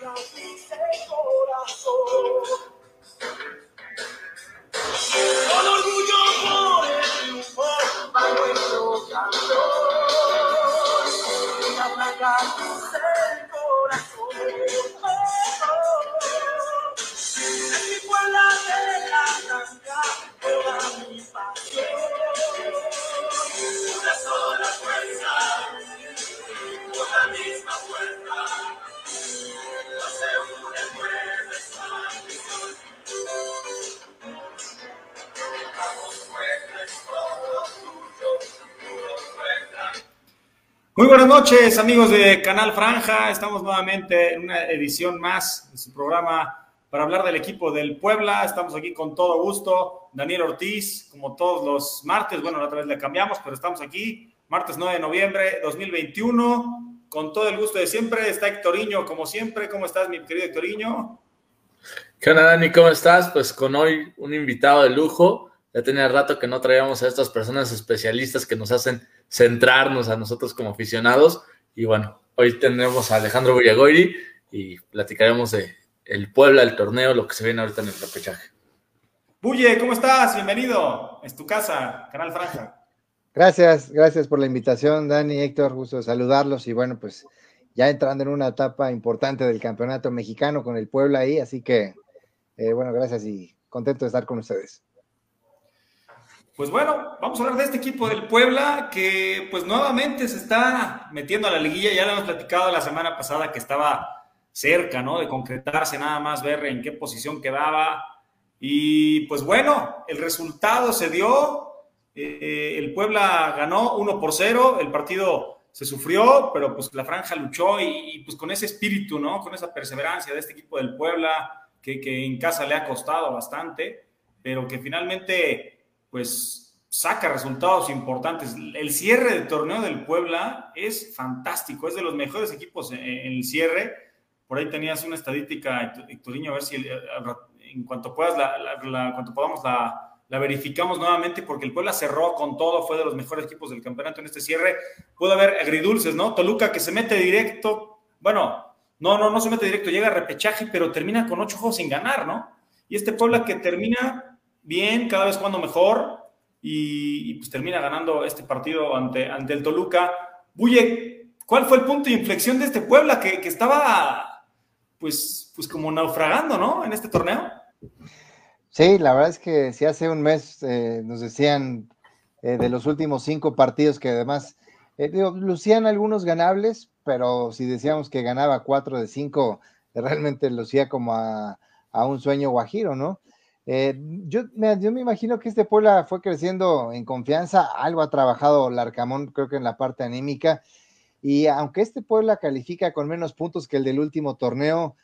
Con noches, amigos de Canal Franja. Estamos nuevamente en una edición más de su programa para hablar del equipo del Puebla. Estamos aquí con todo gusto. Daniel Ortiz, como todos los martes. Bueno, la otra vez le cambiamos, pero estamos aquí. Martes 9 de noviembre 2021. Con todo el gusto de siempre. Está Hectoriño, como siempre. ¿Cómo estás, mi querido Hectoriño? ¿Qué onda, Dani? ¿Cómo estás? Pues con hoy un invitado de lujo. Ya tenía rato que no traíamos a estas personas especialistas que nos hacen centrarnos a nosotros como aficionados. Y bueno, hoy tendremos a Alejandro Villagoiri y platicaremos de el Puebla, el torneo, lo que se viene ahorita en el repechaje. Bulle, ¿cómo estás? Bienvenido. Es tu casa, Canal Franja. Gracias, gracias por la invitación, Dani, Héctor, gusto de saludarlos y bueno, pues ya entrando en una etapa importante del campeonato mexicano con el Puebla ahí, así que eh, bueno, gracias y contento de estar con ustedes. Pues bueno, vamos a hablar de este equipo del Puebla que pues nuevamente se está metiendo a la liguilla. Ya le hemos platicado la semana pasada que estaba cerca, ¿no? De concretarse, nada más ver en qué posición quedaba. Y pues bueno, el resultado se dio. Eh, el Puebla ganó 1 por 0. El partido se sufrió, pero pues la franja luchó y, y, pues con ese espíritu, ¿no? Con esa perseverancia de este equipo del Puebla que, que en casa le ha costado bastante, pero que finalmente pues saca resultados importantes. El cierre del torneo del Puebla es fantástico, es de los mejores equipos en, el cierre. Por ahí tenías una estadística, Hectorinho, a ver si en cuanto puedas, la, podamos la, la, verificamos nuevamente, porque el Puebla cerró con todo, fue de los mejores equipos del campeonato en este cierre. Puede haber agridulces, ¿no? Toluca que se mete directo, bueno, no, no, no se mete directo, llega a repechaje, pero termina con ocho juegos sin ganar, ¿no? Y este Puebla que termina bien, cada vez jugando mejor y, pues termina ganando este partido ante, ante el Toluca. Buye, ¿cuál fue el punto de inflexión de este Puebla que, que estaba pues, pues como naufragando, ¿no? En este torneo. Sí, la verdad es que si hace un mes eh, nos decían eh, de los últimos cinco partidos que además, eh, lucían algunos ganables, pero si decíamos que ganaba cuatro de cinco, realmente lucía como a, a un sueño guajiro, ¿no? Eh, yo, me, imagino que este Puebla fue creciendo en confianza, algo ha trabajado Larcamón, creo que en la parte anímica, y aunque este Puebla califica con menos puntos que el del último torneo,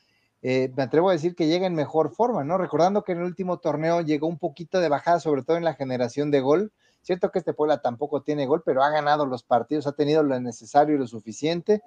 eh, me atrevo a decir que llega en mejor forma, ¿no? Recordando que en el último torneo llegó un poquito de bajada, sobre todo en la generación de gol. Cierto que este Puebla tampoco tiene gol, pero ha ganado los partidos, ha tenido lo necesario y lo suficiente.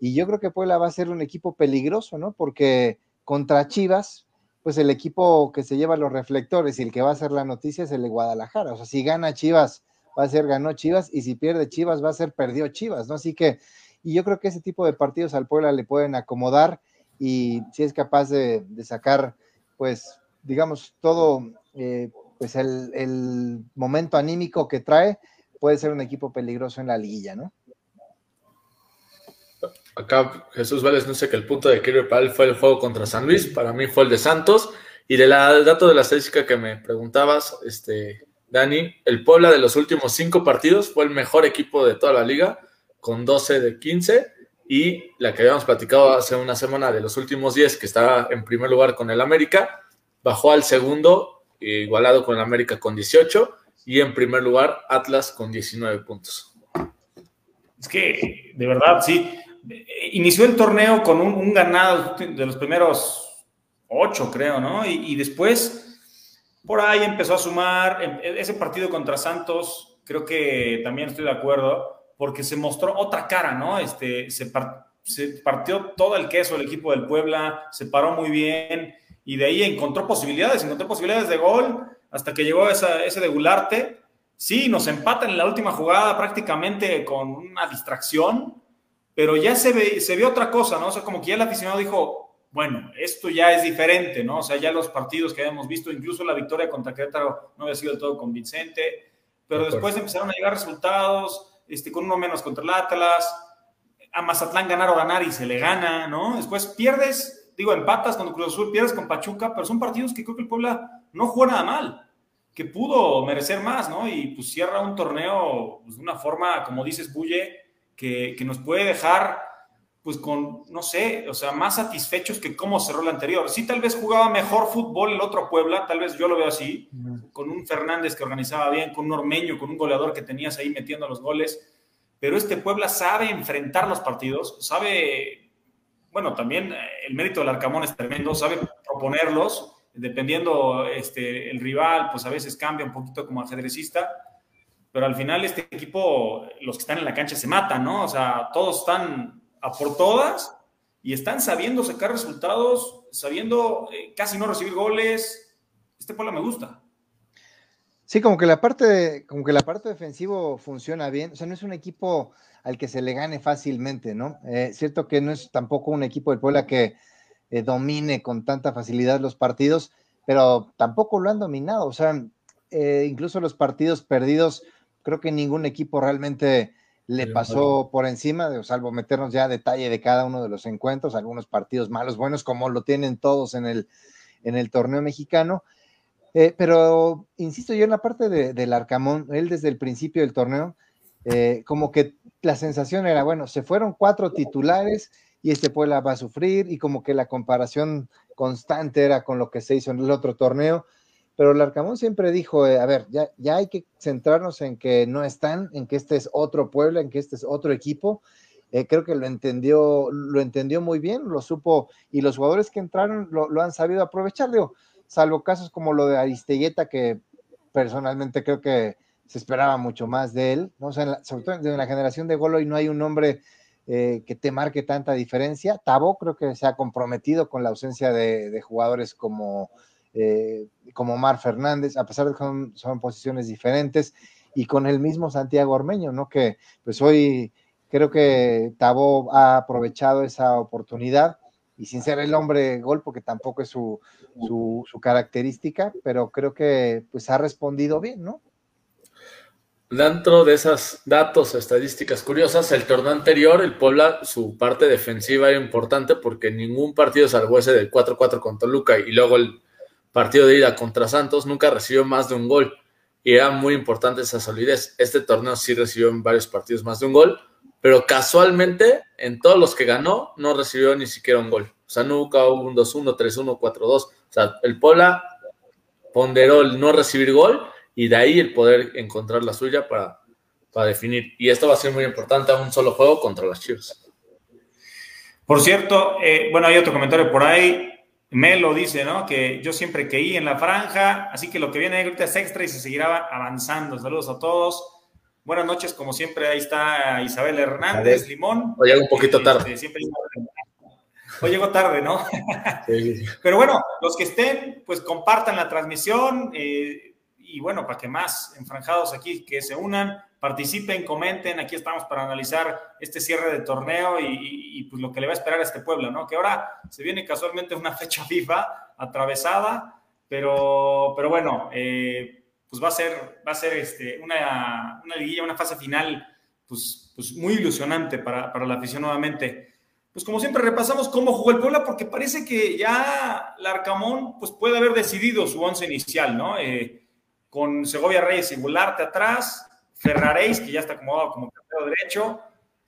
Y yo creo que Puebla va a ser un equipo peligroso, ¿no? Porque contra Chivas, pues el equipo que se lleva los reflectores y el que va a hacer la noticia es el de Guadalajara. O sea, si gana Chivas, va a ser ganó Chivas, y si pierde Chivas, va a ser perdió Chivas, ¿no? Así que, y yo creo que ese tipo de partidos al Puebla le pueden acomodar y si es capaz de, sacar, pues, digamos, todo, eh, pues el momento anímico que trae, puede ser un equipo peligroso en la liguilla, ¿no? Acá Jesús Vélez no sé que el punto de quiebre para él fue el juego contra San Luis, para mí fue el de Santos. Y de del dato de la estadística que me preguntabas, este, Dani, el Puebla de los últimos cinco partidos fue el mejor equipo de toda la liga, con 12 de 15. Y la que habíamos platicado hace una semana de los últimos 10, que estaba en primer lugar con el América, bajó al segundo, igualado con el América con 18. Y en primer lugar, Atlas con 19 puntos. Es que, de verdad, sí inició el torneo con un, ganado de los primeros ocho, creo, ¿no? Y, después, por ahí empezó a sumar ese partido contra Santos, creo que también estoy de acuerdo, porque se mostró otra cara, ¿no? Este, se, par, se partió todo el queso el equipo del Puebla, se paró muy bien y de ahí encontró posibilidades, encontró posibilidades de gol hasta que llegó ese de Gularte. Sí, nos empatan en la última jugada prácticamente con una distracción, pero ya se ve, se ve otra cosa, ¿no? O sea, como que ya el aficionado dijo, bueno, esto ya es diferente, ¿no? O sea, ya los partidos que habíamos visto, incluso la victoria contra Querétaro no había sido del todo convincente, pero después empezaron a llegar resultados, este, con uno menos contra el Atlas, a Mazatlán ganar o ganar y se le gana, ¿no? Después pierdes, digo, empatas con Cruz Azul, pierdes con Pachuca, pero son partidos que creo que el Puebla no juega nada mal, que pudo merecer más, ¿no? Y pues cierra un torneo pues, de una forma, como dices, Bulle, que, que nos puede dejar pues con, no sé, o sea, más satisfechos que cómo cerró el anterior. Sí, tal vez jugaba mejor fútbol el otro Puebla, tal vez yo lo veo así, con un Fernández que organizaba bien, con un Ormeño, con un goleador que tenías ahí metiendo los goles, pero este Puebla sabe enfrentar los partidos, sabe, bueno, también eh, el mérito del Arcamón es tremendo, sabe proponerlos, dependiendo este, el rival, pues a veces cambia un poquito como ajedrecista, pero al final este equipo, los que están en la cancha se matan, ¿no? O sea, todos están a por todas y están sabiendo sacar resultados, sabiendo eh, casi no recibir goles. Este Puebla me gusta. Sí, como que la parte, como que la parte defensivo funciona bien. O sea, no es un equipo al que se le gane fácilmente, ¿no? Eh, cierto que no es tampoco un equipo del Puebla que eh, domine con tanta facilidad los partidos, pero tampoco lo han dominado. O sea, incluso los partidos perdidos, creo que ningún equipo realmente le pasó por encima, salvo meternos ya a detalle de cada uno de los encuentros, algunos partidos malos, buenos, como lo tienen todos en el, en el torneo mexicano. Eh, pero insisto yo en la parte del Arcamón, él desde el principio del torneo, eh, como que la sensación era, bueno, se fueron cuatro titulares y este Puebla va a sufrir, y como que la comparación constante era con lo que se hizo en el otro torneo pero el Arcamón siempre dijo, eh, a ver, ya, ya hay que centrarnos en que no están, en que este es otro pueblo, en que este es otro equipo. Eh, creo que lo entendió, lo entendió muy bien, lo supo, y los jugadores que entraron lo, han sabido aprovechar, digo, salvo casos como lo de Aristegueta, que personalmente creo que se esperaba mucho más de él, ¿no? Sea, sobre todo en la generación de Golo y no hay un nombre eh, que te marque tanta diferencia. Tabo creo que se ha comprometido con la ausencia de jugadores como eh, como Mar Fernández, a pesar de que son, posiciones diferentes, y con el mismo Santiago Ormeño, ¿no? Que pues hoy creo que Tabo ha aprovechado esa oportunidad y sin ser el hombre gol, porque tampoco es su, su, característica, pero creo que pues ha respondido bien, ¿no? Dentro de esas datos, estadísticas curiosas, el torneo anterior, el Puebla, su parte defensiva era importante porque ningún partido, salvo ese del 4-4 con Toluca y luego el partido de ida contra Santos, nunca recibió más de un gol. Y era muy importante esa solidez. Este torneo sí recibió en varios partidos más de un gol, pero casualmente en todos los que ganó no recibió ni siquiera un gol. O sea, nunca hubo un 2-1, 3-1, 4-2. O sea, el Pola ponderó el no recibir gol y de ahí el poder encontrar la suya para, para definir. Y esto va a ser muy importante a un solo juego contra las Chivas. Por cierto, eh, bueno, hay otro comentario por ahí. Melo dice, ¿no? Que yo siempre creí en la franja, así que lo que viene ahorita es extra y se seguirá avanzando. Saludos a todos. Buenas noches, como siempre, ahí está Isabel Hernández, Limón. Hoy llegó un poquito tarde. Hoy llegó tarde, ¿no? Pero bueno, los que estén, pues compartan la transmisión eh, y bueno, para que más enfranjados aquí que se unan participen, comenten, aquí estamos para analizar este cierre de torneo y, pues lo que le va a esperar a este pueblo, ¿no? Que ahora se viene casualmente una fecha FIFA atravesada, pero, pero bueno, eh, pues va a ser, va a ser este, una, una liguilla, una fase final, pues, pues muy ilusionante para, para la afición nuevamente. Pues como siempre repasamos cómo jugó el Puebla, porque parece que ya Larcamón pues puede haber decidido su once inicial, ¿no? Eh, con Segovia Reyes y atrás, Ferraréis, que ya está acomodado como cartero derecho,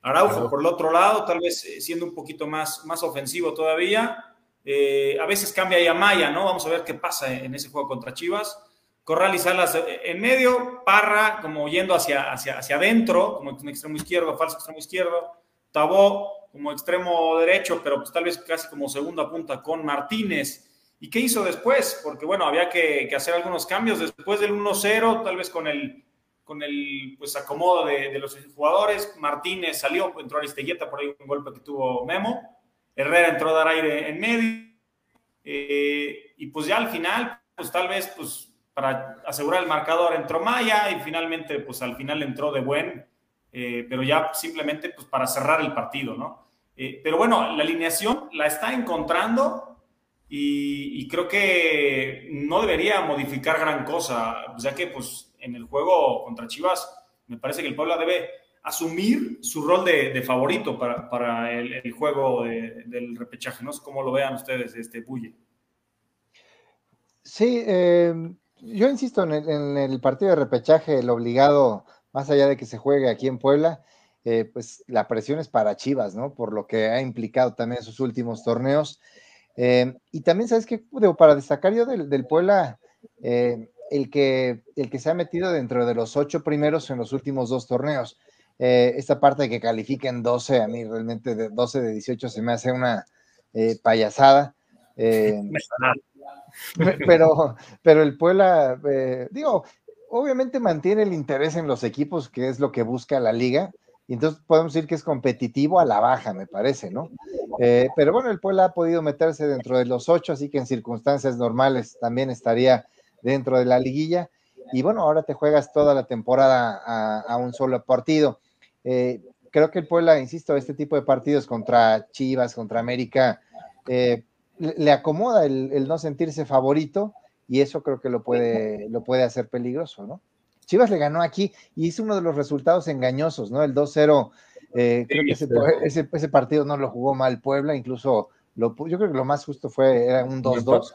Araujo por el otro lado, tal vez eh, siendo un poquito más, más ofensivo todavía. Eh, a veces cambia a Maya, ¿no? Vamos a ver qué pasa en ese juego contra Chivas. Corral y Salas eh, en medio, Parra como yendo hacia, hacia, hacia adentro, como un extremo izquierdo, falso extremo izquierdo. Tabó como extremo derecho, pero pues tal vez casi como segunda punta con Martínez. ¿Y qué hizo después? Porque bueno, había que, que hacer algunos cambios después del 1-0, tal vez con el con el pues, acomodo de, los jugadores. Martínez salió, entró Aristeguieta por ahí un golpe que tuvo Memo. Herrera entró a dar aire en medio. Eh, y pues ya al final, pues tal vez pues para asegurar el marcador entró Maya y finalmente pues al final entró de buen eh, pero ya simplemente pues, para cerrar el partido, ¿no? Eh, pero bueno, la alineación la está encontrando y, creo que no debería modificar gran cosa, ya que pues en el juego contra Chivas me parece que el Puebla debe asumir su rol de, favorito para, el, juego del repechaje. No cómo lo vean ustedes, este. Sí, eh, yo insisto en el, partido de repechaje, el obligado, más allá de que se juegue aquí en Puebla, eh, pues la presión es para Chivas, ¿no? Por lo que ha implicado también sus últimos torneos. Eh, y también, ¿sabes qué? Para destacar yo del, Puebla, el, que, el que se ha metido dentro de los ocho primeros en los últimos dos torneos. esta parte de que califiquen 12, a mí realmente de 12 de 18 se me hace una payasada. pero, pero el Puebla, eh, digo, obviamente mantiene el interés en los equipos, que es lo que busca la liga, y entonces podemos decir que es competitivo a la baja, me parece, ¿no? Eh, pero bueno, el Puebla ha podido meterse dentro de los ocho, así que en circunstancias normales también estaría dentro de la liguilla. Y bueno, ahora te juegas toda la temporada a, un solo partido. Eh, creo que el Puebla, insisto, este tipo de partidos contra Chivas, contra América, eh, le acomoda el, no sentirse favorito y eso creo que lo puede, lo puede hacer peligroso, ¿no? Chivas le ganó aquí y hizo uno de los resultados engañosos, ¿no? El 2-0, eh, creo que ese, ese, partido no lo jugó mal Puebla, incluso lo, yo creo que lo más justo fue, era un 2-2,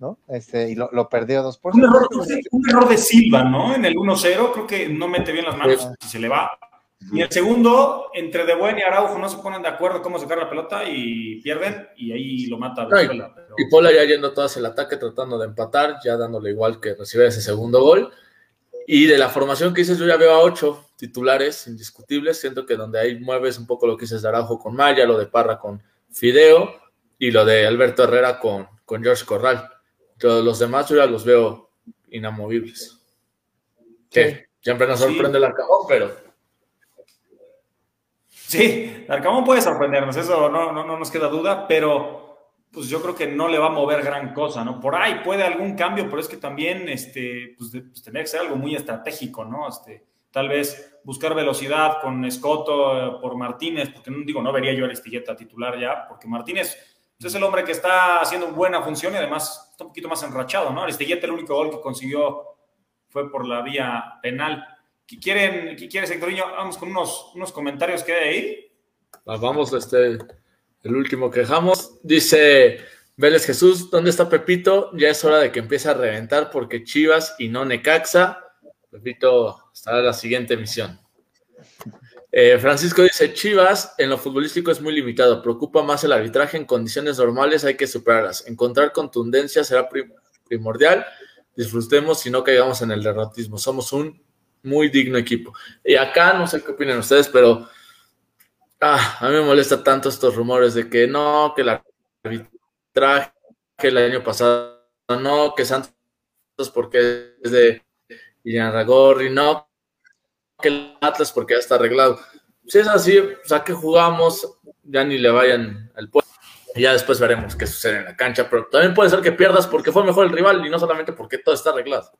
¿no? Este, y lo, perdió 2 por un error, un error de Silva, ¿no? En el 1-0, creo que no mete bien las manos y se le va. Y el segundo, entre De Buen y Araujo no se ponen de acuerdo cómo sacar la pelota y pierden y ahí lo mata. y, Pola ya yendo todas el ataque tratando de empatar, ya dándole igual que recibir ese segundo gol. Y de la formación que dices, yo ya veo a ocho titulares indiscutibles. Siento que donde ahí mueves un poco lo que dices de Araujo con Maya, lo de Parra con Fideo y lo de Alberto Herrera con, con George Corral. Todos los demás yo ya los veo inamovibles. Que siempre nos sorprende el arcabón, pero Sí, Arcamón puede sorprendernos, eso no, no, no, nos queda duda, pero pues yo creo que no le va a mover gran cosa, ¿no? Por ahí puede algún cambio, pero es que también este, pues, pues tener que ser algo muy estratégico, ¿no? Este, tal vez buscar velocidad con Escoto eh, por Martínez, porque no digo, no vería yo a Aristilleta titular ya, porque Martínez pues, es el hombre que está haciendo buena función y además está un poquito más enrachado, ¿no? Aristilleta el único gol que consiguió fue por la vía penal. ¿Qué quieren, qué quiere Sectoriño? Vamos con unos, unos comentarios que hay ahí. Ah, vamos, este, el último que dejamos. Dice Vélez Jesús, ¿dónde está Pepito? Ya es hora de que empiece a reventar porque Chivas y no Necaxa. Pepito estará la siguiente misión. Eh, Francisco dice, Chivas en lo futbolístico es muy limitado, preocupa más el arbitraje en condiciones normales, hay que superarlas. Encontrar contundencia será primordial. Disfrutemos y no caigamos en el derrotismo. Somos un muy digno equipo. Y acá no sé qué opinan ustedes, pero ah, a mí me molesta tanto estos rumores de que no, que el arbitraje el año pasado, no, que Santos porque es de Ragorri, no, que el Atlas porque ya está arreglado. Si es así, pues a qué jugamos, ya ni le vayan al pueblo. Y ya después veremos qué sucede en la cancha, pero también puede ser que pierdas porque fue mejor el rival y no solamente porque todo está arreglado.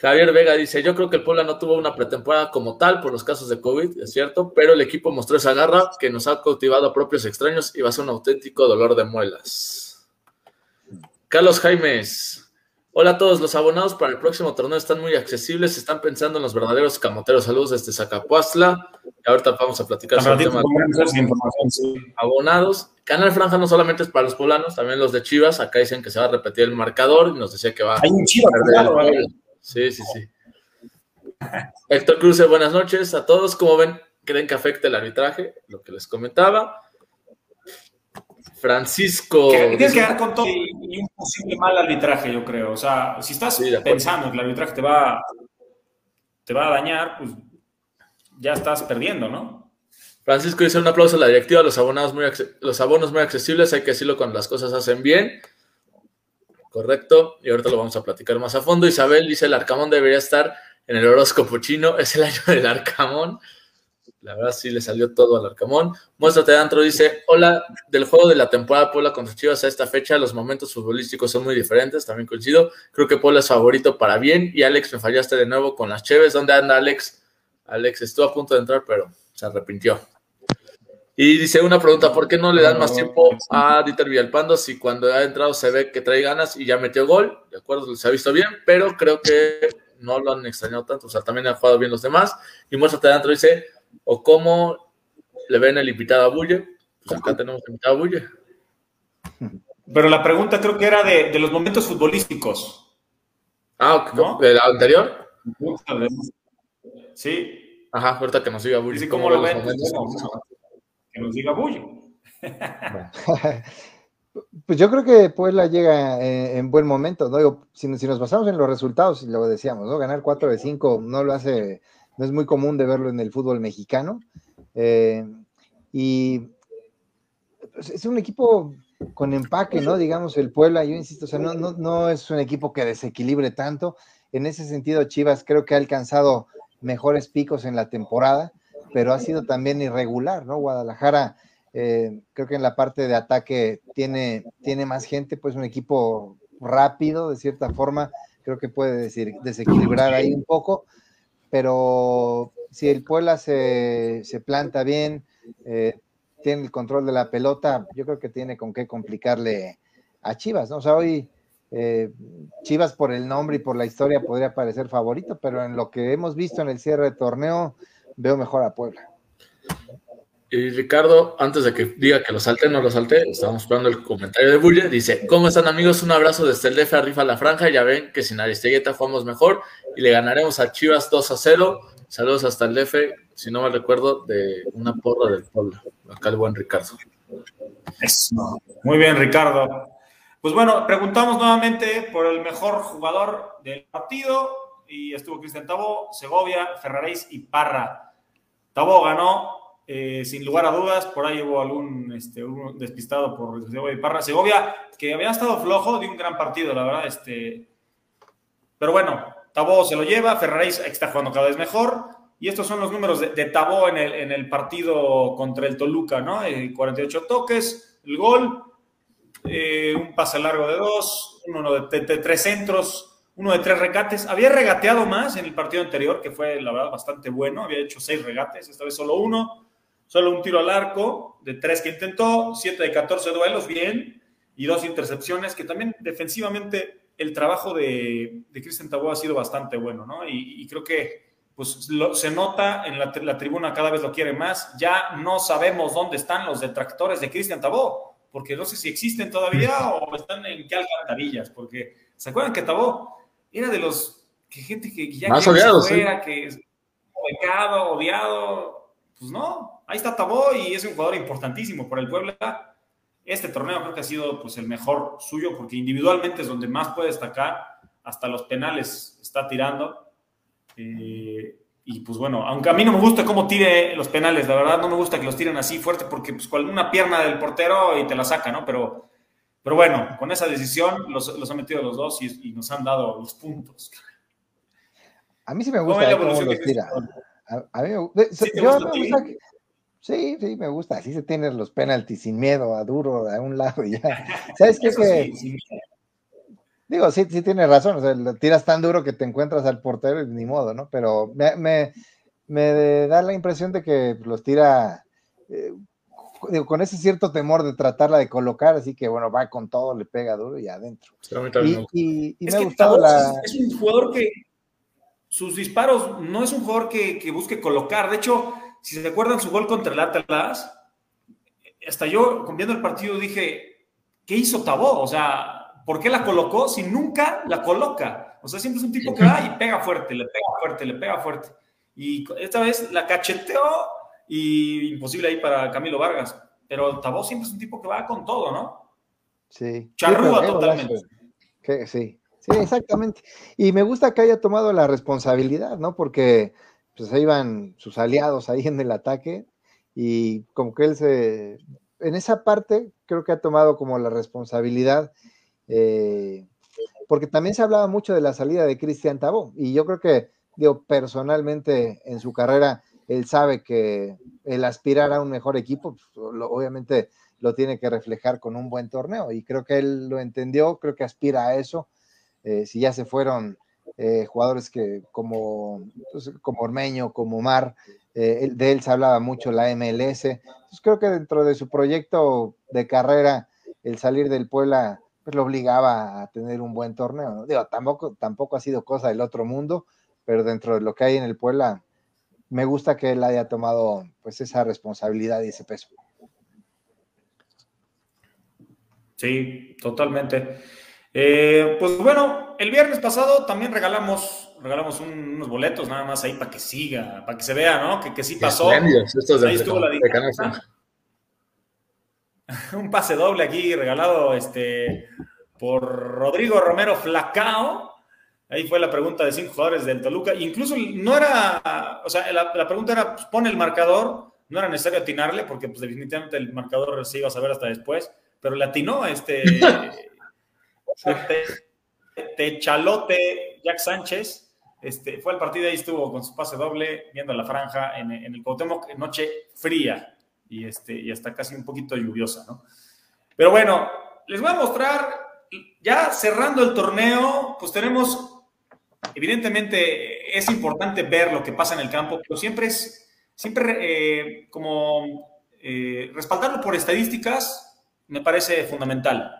Javier Vega dice, yo creo que el Puebla no tuvo una pretemporada como tal por los casos de COVID, es cierto, pero el equipo mostró esa garra que nos ha cautivado a propios extraños y va a ser un auténtico dolor de muelas. Carlos Jaimes, hola a todos, los abonados para el próximo torneo están muy accesibles, están pensando en los verdaderos camoteros, saludos desde Zacapuastla, y ahorita vamos a platicar sobre el tema de abonados. Canal Franja no solamente es para los poblanos, también los de Chivas, acá dicen que se va a repetir el marcador y nos decía que va Hay un Chivas, Sí, sí, sí. Héctor Cruz, buenas noches a todos. ¿Cómo ven? ¿Creen que afecte el arbitraje? Lo que les comentaba. Francisco. tienes que dar con todo y un posible mal arbitraje, yo creo. O sea, si estás pensando que el arbitraje te va, te va a dañar, pues ya estás perdiendo, ¿no? Francisco dice un aplauso a la directiva, los abonados muy los abonos muy accesibles, hay que decirlo cuando las cosas hacen bien. Correcto, y ahorita lo vamos a platicar más a fondo. Isabel dice, el Arcamón debería estar en el horóscopo chino, es el año del Arcamón. La verdad sí le salió todo al Arcamón. Muéstrate Antro dice, hola, del juego de la temporada Puebla contra Chivas a esta fecha, los momentos futbolísticos son muy diferentes, también coincido. Creo que Puebla es favorito para bien y Alex, me fallaste de nuevo con las Cheves. ¿Dónde anda Alex? Alex estuvo a punto de entrar, pero se arrepintió. Y dice una pregunta, ¿por qué no le dan más tiempo a Dieter Villalpando si cuando ha entrado se ve que trae ganas y ya metió gol? De acuerdo, se ha visto bien, pero creo que no lo han extrañado tanto, o sea, también han jugado bien los demás. Y muéstrate adentro, dice, o cómo le ven el invitado a Bulle, pues acá tenemos invitado a Bulle. Pero la pregunta creo que era de, de los momentos futbolísticos. Ah, ¿no? ¿de la anterior? Sí. Ajá, ahorita que nos diga Bulle. Sí, ¿cómo, ¿cómo lo ven? Que nos diga Bullo. Pues yo creo que Puebla llega en, en buen momento, ¿no? Digo, si, nos basamos en los resultados, lo decíamos, ¿no? Ganar 4 de 5 no lo hace, no es muy común de verlo en el fútbol mexicano. Eh, y pues, es un equipo con empaque, ¿no? Digamos, el Puebla, yo insisto, o sea, no es un equipo que desequilibre tanto. En ese sentido, Chivas creo que ha alcanzado mejores picos en la temporada pero ha sido también irregular, ¿no? Guadalajara, eh, creo que en la parte de ataque tiene, tiene más gente, pues un equipo rápido, de cierta forma, creo que puede decir, desequilibrar ahí un poco, pero si el Puebla se, se planta bien, eh, tiene el control de la pelota, yo creo que tiene con qué complicarle a Chivas, ¿no? O sea, hoy eh, Chivas por el nombre y por la historia podría parecer favorito, pero en lo que hemos visto en el cierre de torneo, veo mejor a Puebla. Y Ricardo, antes de que diga que lo salte, no lo salte, estamos esperando el comentario de Bulle. Dice: ¿Cómo están, amigos? Un abrazo desde el DF arriba la franja. Ya ven que sin Aristegueta jugamos mejor y le ganaremos a Chivas 2 a 0. Saludos hasta el DF, si no me recuerdo, de una porra del Puebla. Acá el buen Ricardo. Eso. Muy bien, Ricardo. Pues bueno, preguntamos nuevamente por el mejor jugador del partido y estuvo Cristian Tabo, Segovia, Ferraréis y Parra. Tabo ganó eh, sin lugar a dudas, por ahí hubo algún este, despistado por Segovia y Parra. Segovia, que había estado flojo de un gran partido, la verdad. Este... Pero bueno, Tabó se lo lleva, Ferraréis está jugando cada vez mejor. Y estos son los números de, de Tabó en el, partido contra el Toluca, ¿no? Eh, 48 toques, el gol, eh, un pase largo de dos, uno de tres centros, uno de tres regates. Había regateado más en el partido anterior, que fue la verdad bastante bueno. Había hecho seis regates, esta vez solo uno. Solo un tiro al arco de tres que intentó, siete de 14 duelos, bien, y dos intercepciones, que también defensivamente el trabajo de, de Cristian Tabó ha sido bastante bueno, ¿no? Y, y creo que pues lo, se nota en la, la, tribuna cada vez lo quiere más. Ya no sabemos dónde están los detractores de Cristian Tabó, porque no sé si existen todavía o están en qué alcantarillas, porque ¿se acuerdan que Tabó era de los que gente que ya más odiado, fuera, sí. que es becado, odiado, pues no, ahí está Tabó y es un jugador importantísimo para el Puebla. Este torneo creo que ha sido pues el mejor suyo porque individualmente es donde más puede destacar, hasta los penales está tirando. Eh, y pues bueno, aunque a mí no me gusta cómo tire los penales, la verdad no me gusta que los tiren así fuerte porque pues con una pierna del portero y te la saca, ¿no? Pero pero bueno, con esa decisión los, los han metido los dos y, y, nos han dado los puntos. A mí sí me gusta cómo, cómo los tira. A, a, mí me, ¿Sí yo me gusta que, sí, sí, me gusta. Así se tienen los penaltis sin miedo, a duro, a un lado y ya. ¿Sabes qué? que, sí, digo, sí, sí tienes razón. O sea, lo tiras tan duro que te encuentras al portero y ni modo, ¿no? Pero me, me, me da la impresión de que los tira eh, digo, con ese cierto temor de tratarla de colocar, así que bueno, va con todo, le pega duro y adentro. Sí, y, y, me ha gustado la... Es, es, un jugador que sus disparos no es un jugador que, que, busque colocar. De hecho, si se acuerdan su gol contra el Atlas, hasta yo, viendo el partido, dije, ¿qué hizo Tabó? O sea, ¿por qué la colocó si nunca la coloca? O sea, siempre es un tipo que va y pega fuerte, le pega fuerte, le pega fuerte. Y esta vez la cacheteó y imposible ahí para Camilo Vargas. Pero Tabó siempre es un tipo que va con todo, ¿no? Sí. Charrúa sí, totalmente. Que, sí, sí, exactamente. Y me gusta que haya tomado la responsabilidad, ¿no? Porque pues ahí iban sus aliados ahí en el ataque y como que él se... En esa parte creo que ha tomado como la responsabilidad, eh, porque también se hablaba mucho de la salida de Cristian Tabó y yo creo que, digo, personalmente en su carrera él sabe que el aspirar a un mejor equipo, pues, lo, obviamente lo tiene que reflejar con un buen torneo y creo que él lo entendió, creo que aspira a eso. Eh, si ya se fueron eh, jugadores que como, pues, como Ormeño, como Mar, eh, de él se hablaba mucho la MLS. Entonces creo que dentro de su proyecto de carrera, el salir del Puebla pues lo obligaba a tener un buen torneo. ¿no? Digo, tampoco, tampoco ha sido cosa del otro mundo, pero dentro de lo que hay en el Puebla, me gusta que él haya tomado pues esa responsabilidad y ese peso. Sí, totalmente. Eh, pues bueno, el viernes pasado también regalamos, regalamos unos boletos nada más ahí para que siga, para que se vea, ¿no? Que, que sí pasó. ahí estuvo la Un pase doble aquí regalado este, por Rodrigo Romero Flacao. Ahí fue la pregunta de cinco jugadores del Toluca. Incluso no era, o sea, la, pregunta era, pues, pone el marcador, no era necesario atinarle porque pues definitivamente el marcador se iba a saber hasta después pero le atinó este Techalote Jack Sánchez. Este, fue al partido y estuvo con su pase doble, viendo la franja en, el Cuauhtémoc, noche fría y, este, y hasta casi un poquito lluviosa, ¿no? Pero bueno, les voy a mostrar, ya cerrando el torneo, pues tenemos, evidentemente es importante ver lo que pasa en el campo, pero siempre es, siempre eh, como eh, respaldarlo por estadísticas, me parece fundamental.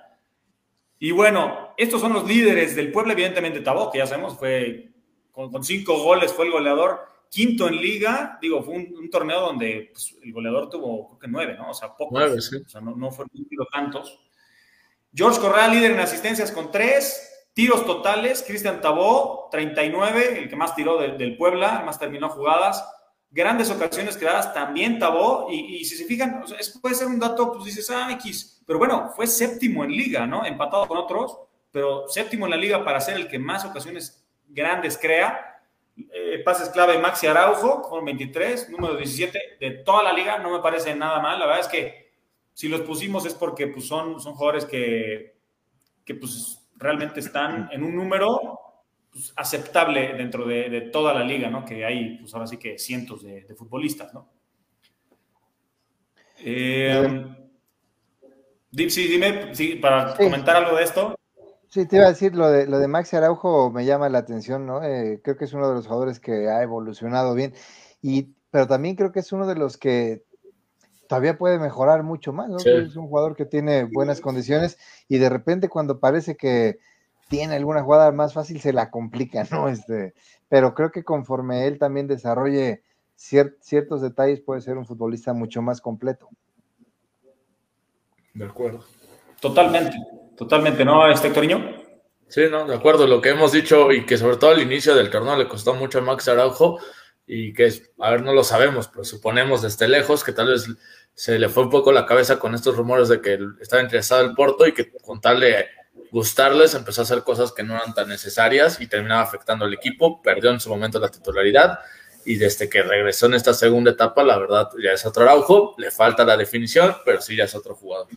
Y bueno, estos son los líderes del pueblo, evidentemente Tabó, que ya sabemos, fue con, cinco goles, fue el goleador, quinto en liga, digo, fue un, torneo donde pues, el goleador tuvo, creo que nueve, ¿no? O sea, pocos, nueve, sí. o sea, no, no fueron tantos. George Corral, líder en asistencias con tres, tiros totales, Cristian Tabó, 39, el que más tiró del Puebla, más terminó jugadas, grandes ocasiones creadas también Tabó, y, si se fijan, puede ser un dato, pues dices, ah, X, pero bueno, fue séptimo en liga, ¿no? Empatado con otros, pero séptimo en la liga para ser el que más ocasiones grandes crea. Eh, pases clave Maxi Araujo, con 23, número 17 de toda la liga, no me parece nada mal. La verdad es que si los pusimos es porque pues, son, son jugadores que, que pues, realmente están en un número pues, aceptable dentro de, toda la liga, ¿no? Que hay, pues ahora sí que cientos de, futbolistas, ¿no? Eh, sí, dime, para comentar algo de esto. Sí, te iba a decir, lo de, lo de Maxi Araujo me llama la atención, ¿no? Eh, creo que es uno de los jugadores que ha evolucionado bien, y, pero también creo que es uno de los que todavía puede mejorar mucho más, ¿no? Es un jugador que tiene buenas condiciones y de repente cuando parece que tiene alguna jugada más fácil, se la complica, ¿no? Este, pero creo que conforme él también desarrolle ciertos detalles, puede ser un futbolista mucho más completo. De acuerdo. Totalmente, totalmente, ¿no, este Cariño? Sí, no, de acuerdo. Lo que hemos dicho y que sobre todo al inicio del torneo le costó mucho a Max Araujo y que, es, a ver, no lo sabemos, pero suponemos desde lejos que tal vez se le fue un poco la cabeza con estos rumores de que estaba interesado el Porto y que con tal de gustarles, empezó a hacer cosas que no eran tan necesarias y terminaba afectando al equipo, perdió en su momento la titularidad y desde que regresó en esta segunda etapa, la verdad ya es otro Araujo, le falta la definición, pero sí ya es otro jugador.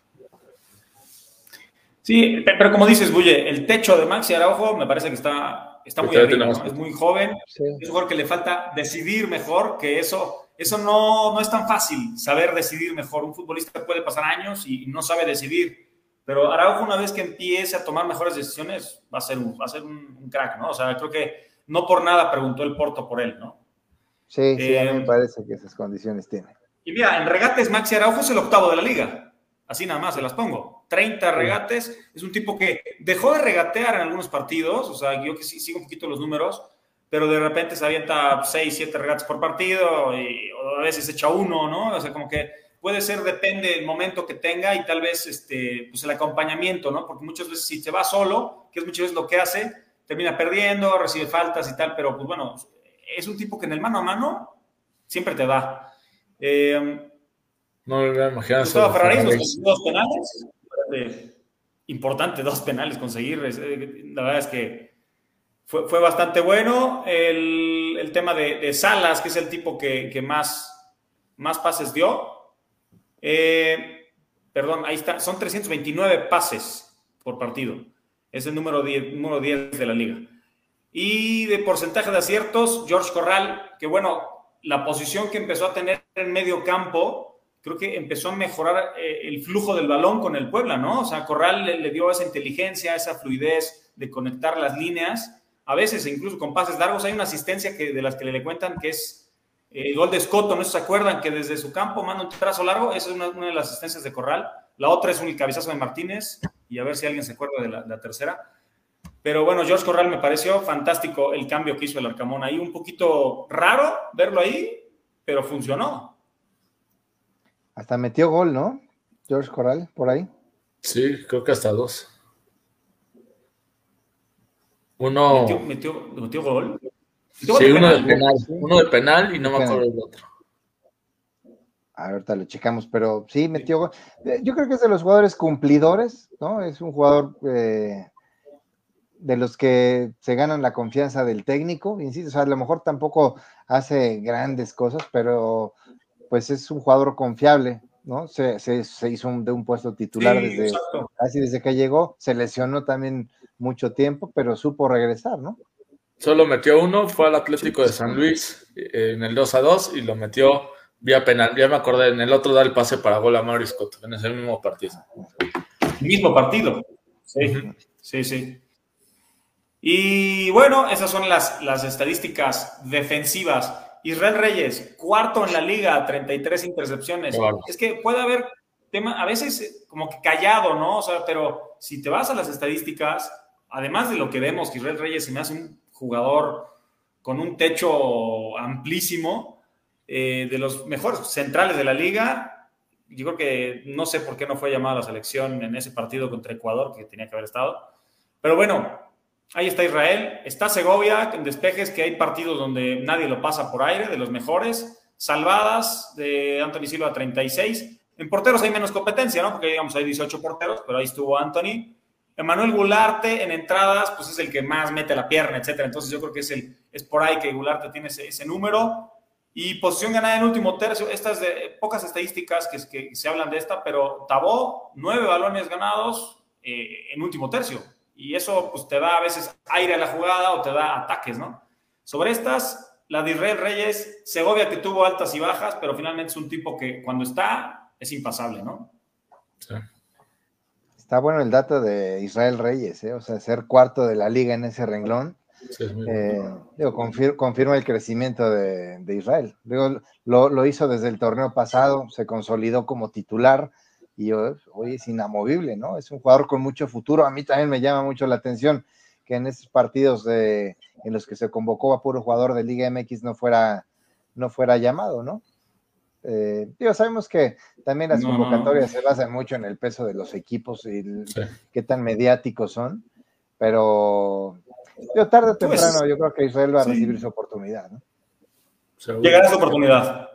Sí, pero como dices, Bulle, el techo de Maxi Araujo me parece que está, está muy arriba, es muy joven, es un jugador que le falta decidir mejor, que eso, eso no, no es tan fácil, saber decidir mejor. Un futbolista puede pasar años y no sabe decidir pero Araujo, una vez que empiece a tomar mejores decisiones, va a ser un, va a ser un, crack, ¿no? O sea, creo que no por nada preguntó el Porto por él, ¿no? Sí, sí, a mí me eh, parece que esas condiciones tiene. Y mira, en regates Maxi Araujo es el octavo de la liga. Así nada más se las pongo. 30 regates. Es un tipo que dejó de regatear en algunos partidos. O sea, yo que sí sigo un poquito los números, pero de repente se avienta 6, 7 regates por partido y a veces echa uno, ¿no? O sea, como que puede ser, depende del momento que tenga y tal vez este, pues el acompañamiento, ¿no? Porque muchas veces si se va solo, que es muchas veces lo que hace, termina perdiendo, recibe faltas y tal, pero pues bueno, es un tipo que en el mano a mano siempre te da. Eh, no me imagino. Gustavo Ferrari nos dos penales. Importante, dos penales conseguir. Eh, la verdad es que fue, fue bastante bueno. El, el tema de, de, Salas, que es el tipo que, que más, más pases dio, eh, perdón, ahí está, son 329 pases por partido. Es el número 10, número 10 de la liga. Y de porcentaje de aciertos, George Corral, que bueno, la posición que empezó a tener en medio campo, creo que empezó a mejorar eh, el flujo del balón con el Puebla, ¿no? O sea, Corral le, dio esa inteligencia, esa fluidez de conectar las líneas. a veces incluso con pases largos. Hay una asistencia que, de las que le cuentan que es eh, el gol de Escoto, ¿no se acuerdan? Que desde su campo manda un trazo largo, esa es una, de las asistencias de Corral. La otra es un cabezazo de Martínez, y a ver si alguien se acuerda de la, tercera. Pero bueno, George Corral me pareció fantástico el cambio que hizo el Arcamón ahí, un poquito raro verlo ahí, pero funcionó. Hasta metió gol, ¿no? George Corral, por ahí. Sí, creo que hasta dos. Uno. Metió, metió, gol. sí, uno de penal. Uno de penal y no me acuerdo del otro. Ahorita lo checamos, pero sí metió gol. Eh, yo creo que es de los jugadores cumplidores, ¿no? Es un jugador eh, de los que se ganan la confianza del técnico. Insisto, o sea, a lo mejor tampoco hace grandes cosas, pero pues es un jugador confiable, ¿no? Se, hizo de un puesto titular desde casi desde que llegó, se lesionó también mucho tiempo, pero supo regresar, ¿no? Solo metió uno, fue al Atlético de San Luis eh, en el 2 a 2 y lo metió vía penal. Ya me acordé, en el otro da el pase para gol a Maurice Scott, en ese mismo partido. Mismo partido. Sí, sí, sí. Y bueno, esas son las, las estadísticas defensivas. Israel Reyes, cuarto en la liga, 33 intercepciones. Es que puede haber tema, a veces como que callado, ¿no? O sea, pero si te vas a las estadísticas, además de lo que vemos, que Israel Reyes se me hace un jugador con un techo amplísimo, eh, de los mejores centrales de la liga. Yo creo que no sé por qué no fue llamado a la selección en ese partido contra Ecuador, que tenía que haber estado. Pero bueno, ahí está Israel, está Segovia en despejes, que hay partidos donde nadie lo pasa por aire, de los mejores. Salvadas de Anthony Silva 36. En porteros hay menos competencia, ¿no? Porque digamos hay 18 porteros, pero ahí estuvo Anthony. Emanuel Gularte en entradas, pues es el que más mete la pierna, etcétera. Entonces yo creo que es, el, por ahí que Gularte tiene ese, número. Y posición ganada en último tercio, estas de pocas estadísticas que, que se hablan de esta, pero Tabó, nueve balones ganados eh, en último tercio. Y eso pues te da a veces aire a la jugada o te da ataques, ¿no? Sobre estas, la de Israel Reyes, Segovia que tuvo altas y bajas, pero finalmente es un tipo que cuando está es impasable, ¿no? Sí. Está bueno el dato de Israel Reyes, ¿eh? o sea, ser cuarto de la liga en ese renglón eh, digo, confirma el crecimiento de, Israel. Digo, lo, hizo desde el torneo pasado, se consolidó como titular y hoy es inamovible, ¿no? Es un jugador con mucho futuro. A mí también me llama mucho la atención que en esos partidos de, en los que se convocó a puro jugador de Liga MX no fuera, no fuera llamado, ¿no? Eh, digo, sabemos que también las convocatorias se basan mucho en el peso de los equipos y qué tan mediáticos son, pero yo tarde o pues, temprano, yo creo que Israel va a recibir su oportunidad, ¿no? Llegará su oportunidad.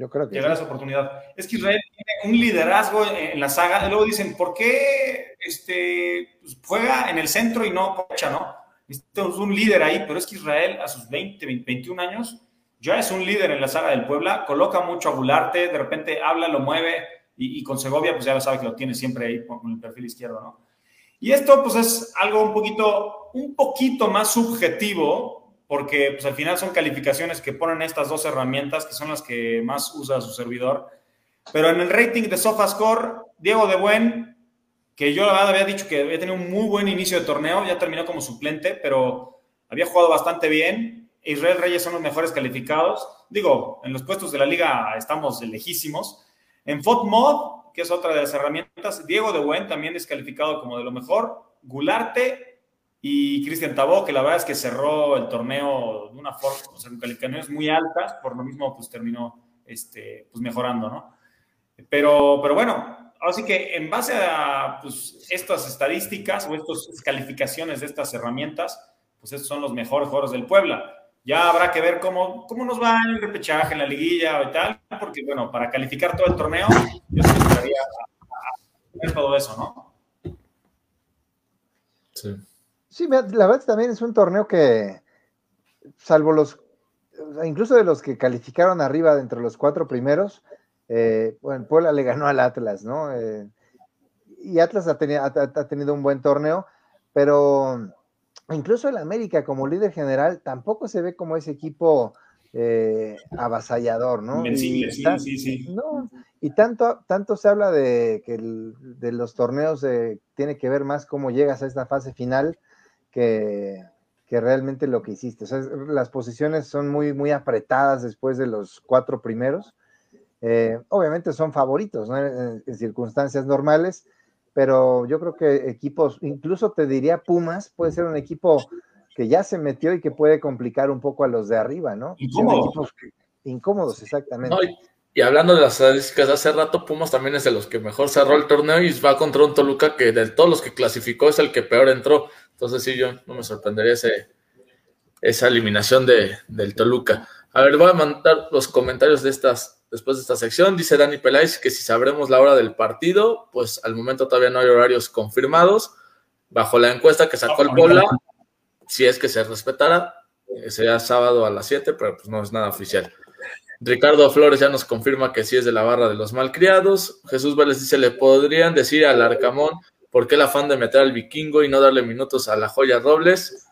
Yo creo que Llegará su oportunidad. Es que Israel tiene un liderazgo en la saga. Y luego dicen, ¿por qué este, pues, juega en el centro y no cocha, no? Es un líder ahí, pero es que Israel a sus 20, 21 años ya es un líder en la saga del Puebla, coloca mucho a Gularte, de repente habla, lo mueve, y, y, con Segovia, pues ya lo sabe que lo tiene siempre ahí con el perfil izquierdo, ¿no? Y esto pues es algo un poquito, un poquito más subjetivo, porque pues al final son calificaciones que ponen estas dos herramientas, que son las que más usa su servidor. Pero en el rating de SofaScore, Diego de Buen, que yo la verdad había dicho que había tenido un muy buen inicio de torneo, ya terminó como suplente, pero había jugado bastante bien. Israel Reyes son los mejores calificados. Digo, en los puestos de la liga estamos lejísimos. En FOTMOD, que es otra de las herramientas. Diego de Buen también es calificado como de lo mejor. Gularte y Cristian Tabó, que la verdad es que cerró el torneo de una forma, o sea, con calificaciones muy altas, por lo mismo pues terminó este, pues, mejorando, ¿no? Pero, pero bueno, así que en base a pues, estas estadísticas o estas calificaciones de estas herramientas, pues estos son los mejores jugadores del Puebla. Ya habrá que ver cómo, cómo nos va en el repechaje, en la liguilla y tal, porque bueno, para calificar todo el torneo, yo esperaría ver todo eso, ¿no? Sí. Sí, la verdad también es un torneo que, salvo los, incluso de los que calificaron arriba de entre los cuatro primeros, eh, bueno, Puebla le ganó al Atlas, ¿no? Eh, y Atlas ha tenido, ha tenido un buen torneo, pero incluso el América como líder general tampoco se ve como ese equipo eh, avasallador, ¿no? y, sí, sí, sí. y tanto, tanto se habla de que de los torneos tiene que ver más cómo llegas a esta fase final que, que realmente lo que hiciste. O sea, las posiciones son muy, muy apretadas después de los cuatro primeros. Eh, obviamente son favoritos ¿no? en, circunstancias normales, pero yo creo que equipos, incluso te diría Pumas, puede ser un equipo que ya se metió y que puede complicar un poco a los de arriba, ¿no? Incómodos. incómodos, exactamente. y hablando de las estadísticas hace rato, Pumas también es de los que mejor cerró el torneo y va contra un Toluca que de todos los que clasificó es el que peor entró. Entonces sí, yo no me sorprendería ese, esa eliminación de, del Toluca. A ver, voy a mandar los comentarios de estas, después de esta sección. Dice Dani Peláez que si sabremos la hora del partido, pues al momento todavía no hay horarios confirmados. Bajo la encuesta que sacó el Puebla, si es que se respetara, eh, sería sábado a las 7, pero pues no es nada oficial. Ricardo Flores ya nos confirma que sí es de la barra de los malcriados. Jesús Vélez dice, le podrían decir al Arcamón ¿Por qué el afán de meter al vikingo y no darle minutos a la joya Robles?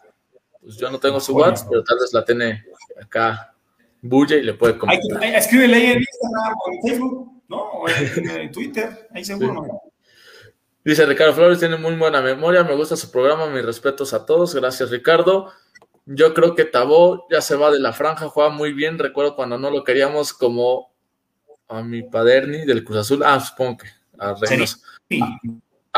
Pues yo no tengo su WhatsApp, pero tal vez la tiene acá Bulle y le puede comentar. Escríbele ahí en Instagram o en Facebook, ¿no? O en, Twitter, ahí seguro. Dice Ricardo Flores, tiene muy buena memoria, me gusta su programa, mis respetos a todos, gracias Ricardo. Yo creo que Tabó ya se va de la franja, juega muy bien, recuerdo cuando no lo queríamos como a mi Paderni del Cruz Azul, ah, supongo que a Reynoso. Sí.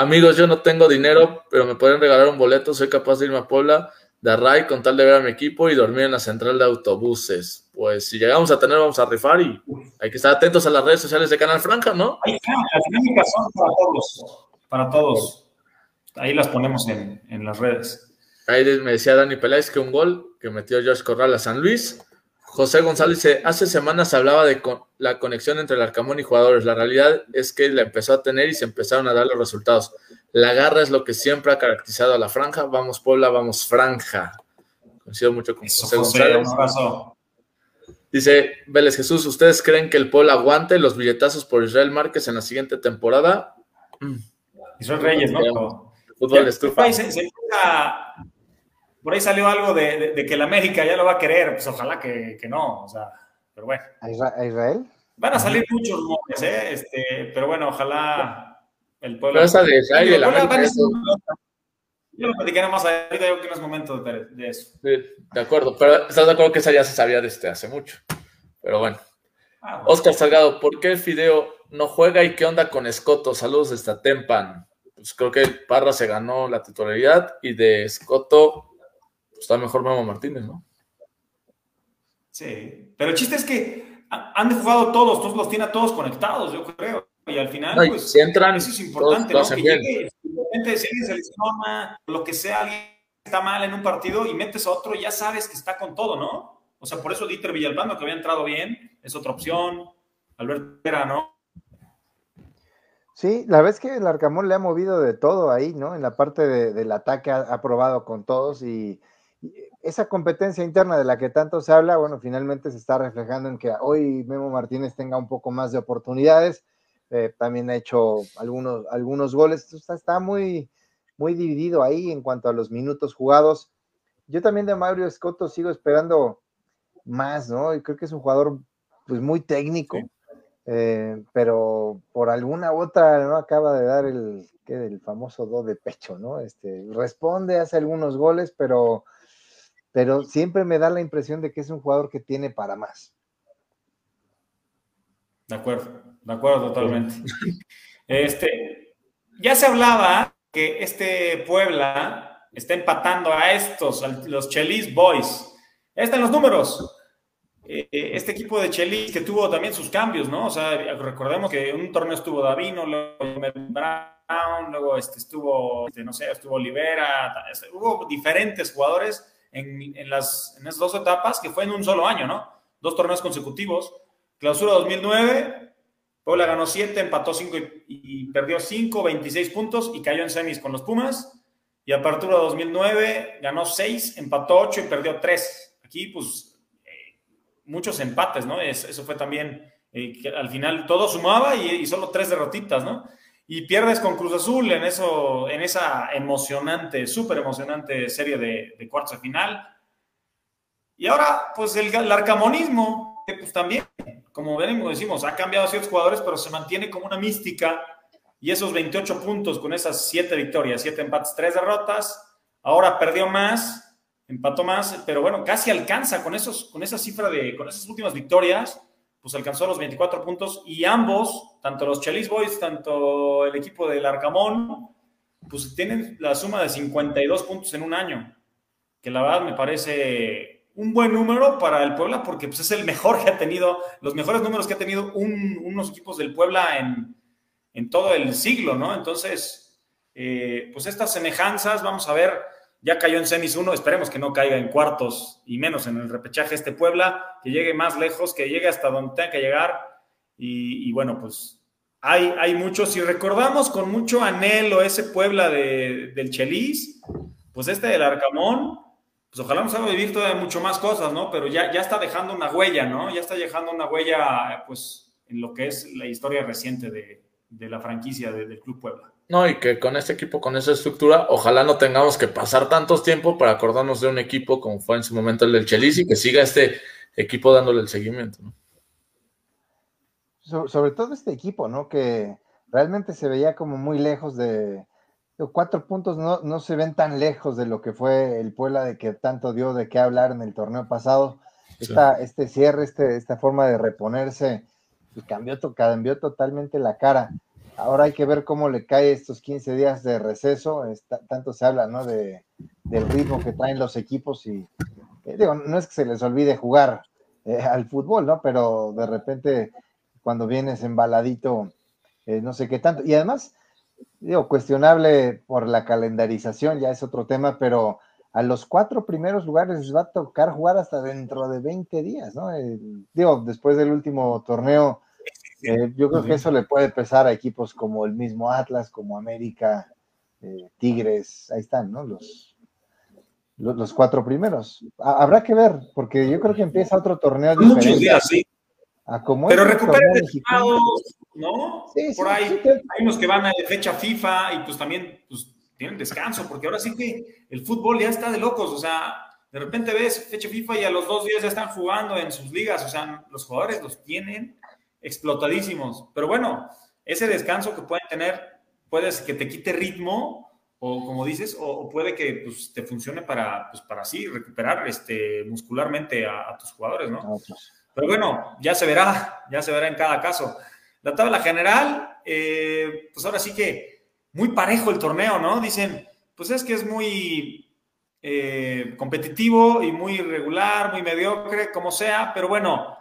Amigos, yo no tengo dinero, pero me pueden regalar un boleto. Soy capaz de irme a Puebla de Array con tal de ver a mi equipo y dormir en la central de autobuses. Pues si llegamos a tener, vamos a rifar y hay que estar atentos a las redes sociales de Canal Franca, ¿no? Ahí las dinámicas son para todos, para todos. Ahí las ponemos en, en las redes. Ahí me decía Dani Peláez que un gol que metió George Corral a San Luis. José González dice, hace semanas hablaba de la conexión entre el Arcamón y jugadores. La realidad es que la empezó a tener y se empezaron a dar los resultados. La garra es lo que siempre ha caracterizado a la franja. Vamos Puebla, vamos franja. Coincido mucho con José, González. Dice Vélez Jesús, ¿ustedes creen que el Puebla aguante los billetazos por Israel Márquez en la siguiente temporada? Israel Reyes, ¿no? Fútbol estufa. Por ahí salió algo de, que el América ya lo va a querer, pues ojalá que, no, o sea, pero bueno. ¿A Israel? Van a salir muchos rumores, ¿eh? Este, pero bueno, ojalá el pueblo. Pero esa de Israel y el América. Yo lo platicaré más ahorita, yo creo que no es momento de, de eso. Sí, de acuerdo, pero estás de acuerdo que esa ya se sabía desde hace mucho. Pero bueno. Ah, Oscar Salgado, ¿por qué Fideo no juega y qué onda con Escoto? Saludos desde Tempan. Pues creo que Parra se ganó la titularidad y de Escoto está mejor Memo Martínez, ¿no? Sí, pero el chiste es que han jugado todos, todos los tiene a todos conectados, yo creo. Y al final, pues, si entran, eso es importante, ¿no? Que llegue, si alguien se lesiona, lo que sea, alguien está mal en un partido y metes a otro, ya sabes que está con todo, ¿no? O sea, por eso Dieter Villalpando, que había entrado bien, es otra opción. Alberto Vera, ¿no? Sí, la verdad es que el Arcamón le ha movido de todo ahí, ¿no? En la parte del ataque ha probado con todos y esa competencia interna de la que tanto se habla, bueno, finalmente se está reflejando en que hoy Memo Martínez tenga un poco más de oportunidades. Eh, también ha hecho algunos, algunos goles. Está, está, muy, muy dividido ahí en cuanto a los minutos jugados. Yo también de Mario Escoto sigo esperando más, ¿no? Y creo que es un jugador pues muy técnico, eh, pero por alguna otra no acaba de dar el, el famoso do de pecho, ¿no? Este, responde, hace algunos goles, pero pero siempre me da la impresión de que es un jugador que tiene para más. De acuerdo, de acuerdo totalmente. Este, ya se hablaba que este Puebla está empatando a estos, a los Chelis Boys. Ahí están los números. Eh, este equipo de Chelis que tuvo también sus cambios, ¿no? O sea, recordemos que en un torneo estuvo Davino, luego Brown, luego este, estuvo, este, no sé, estuvo Olivera, hubo diferentes jugadores en, las, en esas dos etapas, que fue en un solo año, ¿no? Dos torneos consecutivos. Clausura 2009, Puebla ganó 7, empató 5 y, perdió 5, 26 puntos y cayó en semis con los Pumas. Y Apertura 2009 ganó 6, empató 8 y perdió 3. Aquí, pues, eh, muchos empates, ¿no? eso fue también, eh, al final todo sumaba y, y solo tres derrotitas, ¿no? Y pierdes con Cruz Azul en, eso, en esa emocionante, súper emocionante serie de, de, cuartos de final. Y ahora, pues el, arcamonismo, que pues también, como venimos, decimos, ha cambiado a ciertos jugadores, pero se mantiene como una mística. Y esos 28 puntos con esas 7 victorias, 7 empates, 3 derrotas, ahora perdió más empató más, pero bueno, casi alcanza con, esos, con esa cifra de, con esas últimas victorias, pues alcanzó los 24 puntos y ambos, tanto los Chelis Boys, tanto el equipo del Arcamón, pues tienen la suma de 52 puntos en un año, que la verdad me parece un buen número para el Puebla porque pues, es el mejor que ha tenido, los mejores números que ha tenido unos equipos del Puebla en, en todo el siglo, ¿no? Entonces, eh, pues estas semejanzas, vamos a ver, ya cayó en semis uno, esperemos que no caiga en cuartos y menos en el repechaje este Puebla, que llegue más lejos, que llegue hasta donde tenga que llegar y, bueno, pues hay, hay muchos, si recordamos con mucho anhelo ese Puebla de, del Chelis, pues este del Arcamón, pues ojalá nos haga vivir todavía mucho más cosas, ¿no? Pero ya, ya está dejando una huella, ¿no? Ya está dejando una huella, pues, en lo que es la historia reciente de, de la franquicia del Club Puebla. No, y que con este equipo, con esa estructura, ojalá no tengamos que pasar tantos tiempo para acordarnos de un equipo como fue en su momento el del Chelis y que siga este equipo dándole el seguimiento. sobre todo este equipo, ¿no? Que realmente se veía como muy lejos de... Cuatro puntos no, no se ven tan lejos de lo que fue el Puebla de que tanto dio de qué hablar en el torneo pasado. Este cierre, este, esta forma de reponerse, pues cambió, cambió totalmente la cara. Ahora hay que ver cómo le cae estos 15 días de receso. tanto se habla, ¿no? De, del ritmo que traen los equipos y, eh, digo, no es que se les olvide jugar eh, al fútbol, ¿no? Pero de repente, cuando vienes embaladito, eh, no sé qué tanto. Y además, digo, cuestionable por la calendarización, ya es otro tema, pero a los cuatro primeros lugares les va a tocar jugar hasta dentro de 20 días, ¿no? digo, después del último torneo eh, yo creo que eso le puede pesar a equipos como el mismo Atlas, como América, eh, Tigres, ahí están, ¿no? Los, los, cuatro primeros. habrá que ver, porque yo creo que empieza otro torneo diferente. Muchos días, sí. Pero recupera resultados, ¿no? Sí, Por ahí hay unos que van a fecha FIFA y pues también pues, tienen descanso, porque ahora sí que el fútbol ya está de locos, o sea, de repente ves fecha FIFA y a los dos días ya están jugando en sus ligas, o sea, los jugadores los tienen explotadísimos. Pero bueno, ese descanso que pueden tener, puede que te quite ritmo, o como dices, o, puede que pues, te funcione para, pues, para así recuperar este, muscularmente a, tus jugadores, ¿no? Pero bueno, ya se verá, ya se verá en cada caso. La tabla general, eh, pues ahora sí que muy parejo el torneo, ¿no? Dicen, pues es que es muy eh, competitivo y muy irregular, muy mediocre, como sea, pero bueno,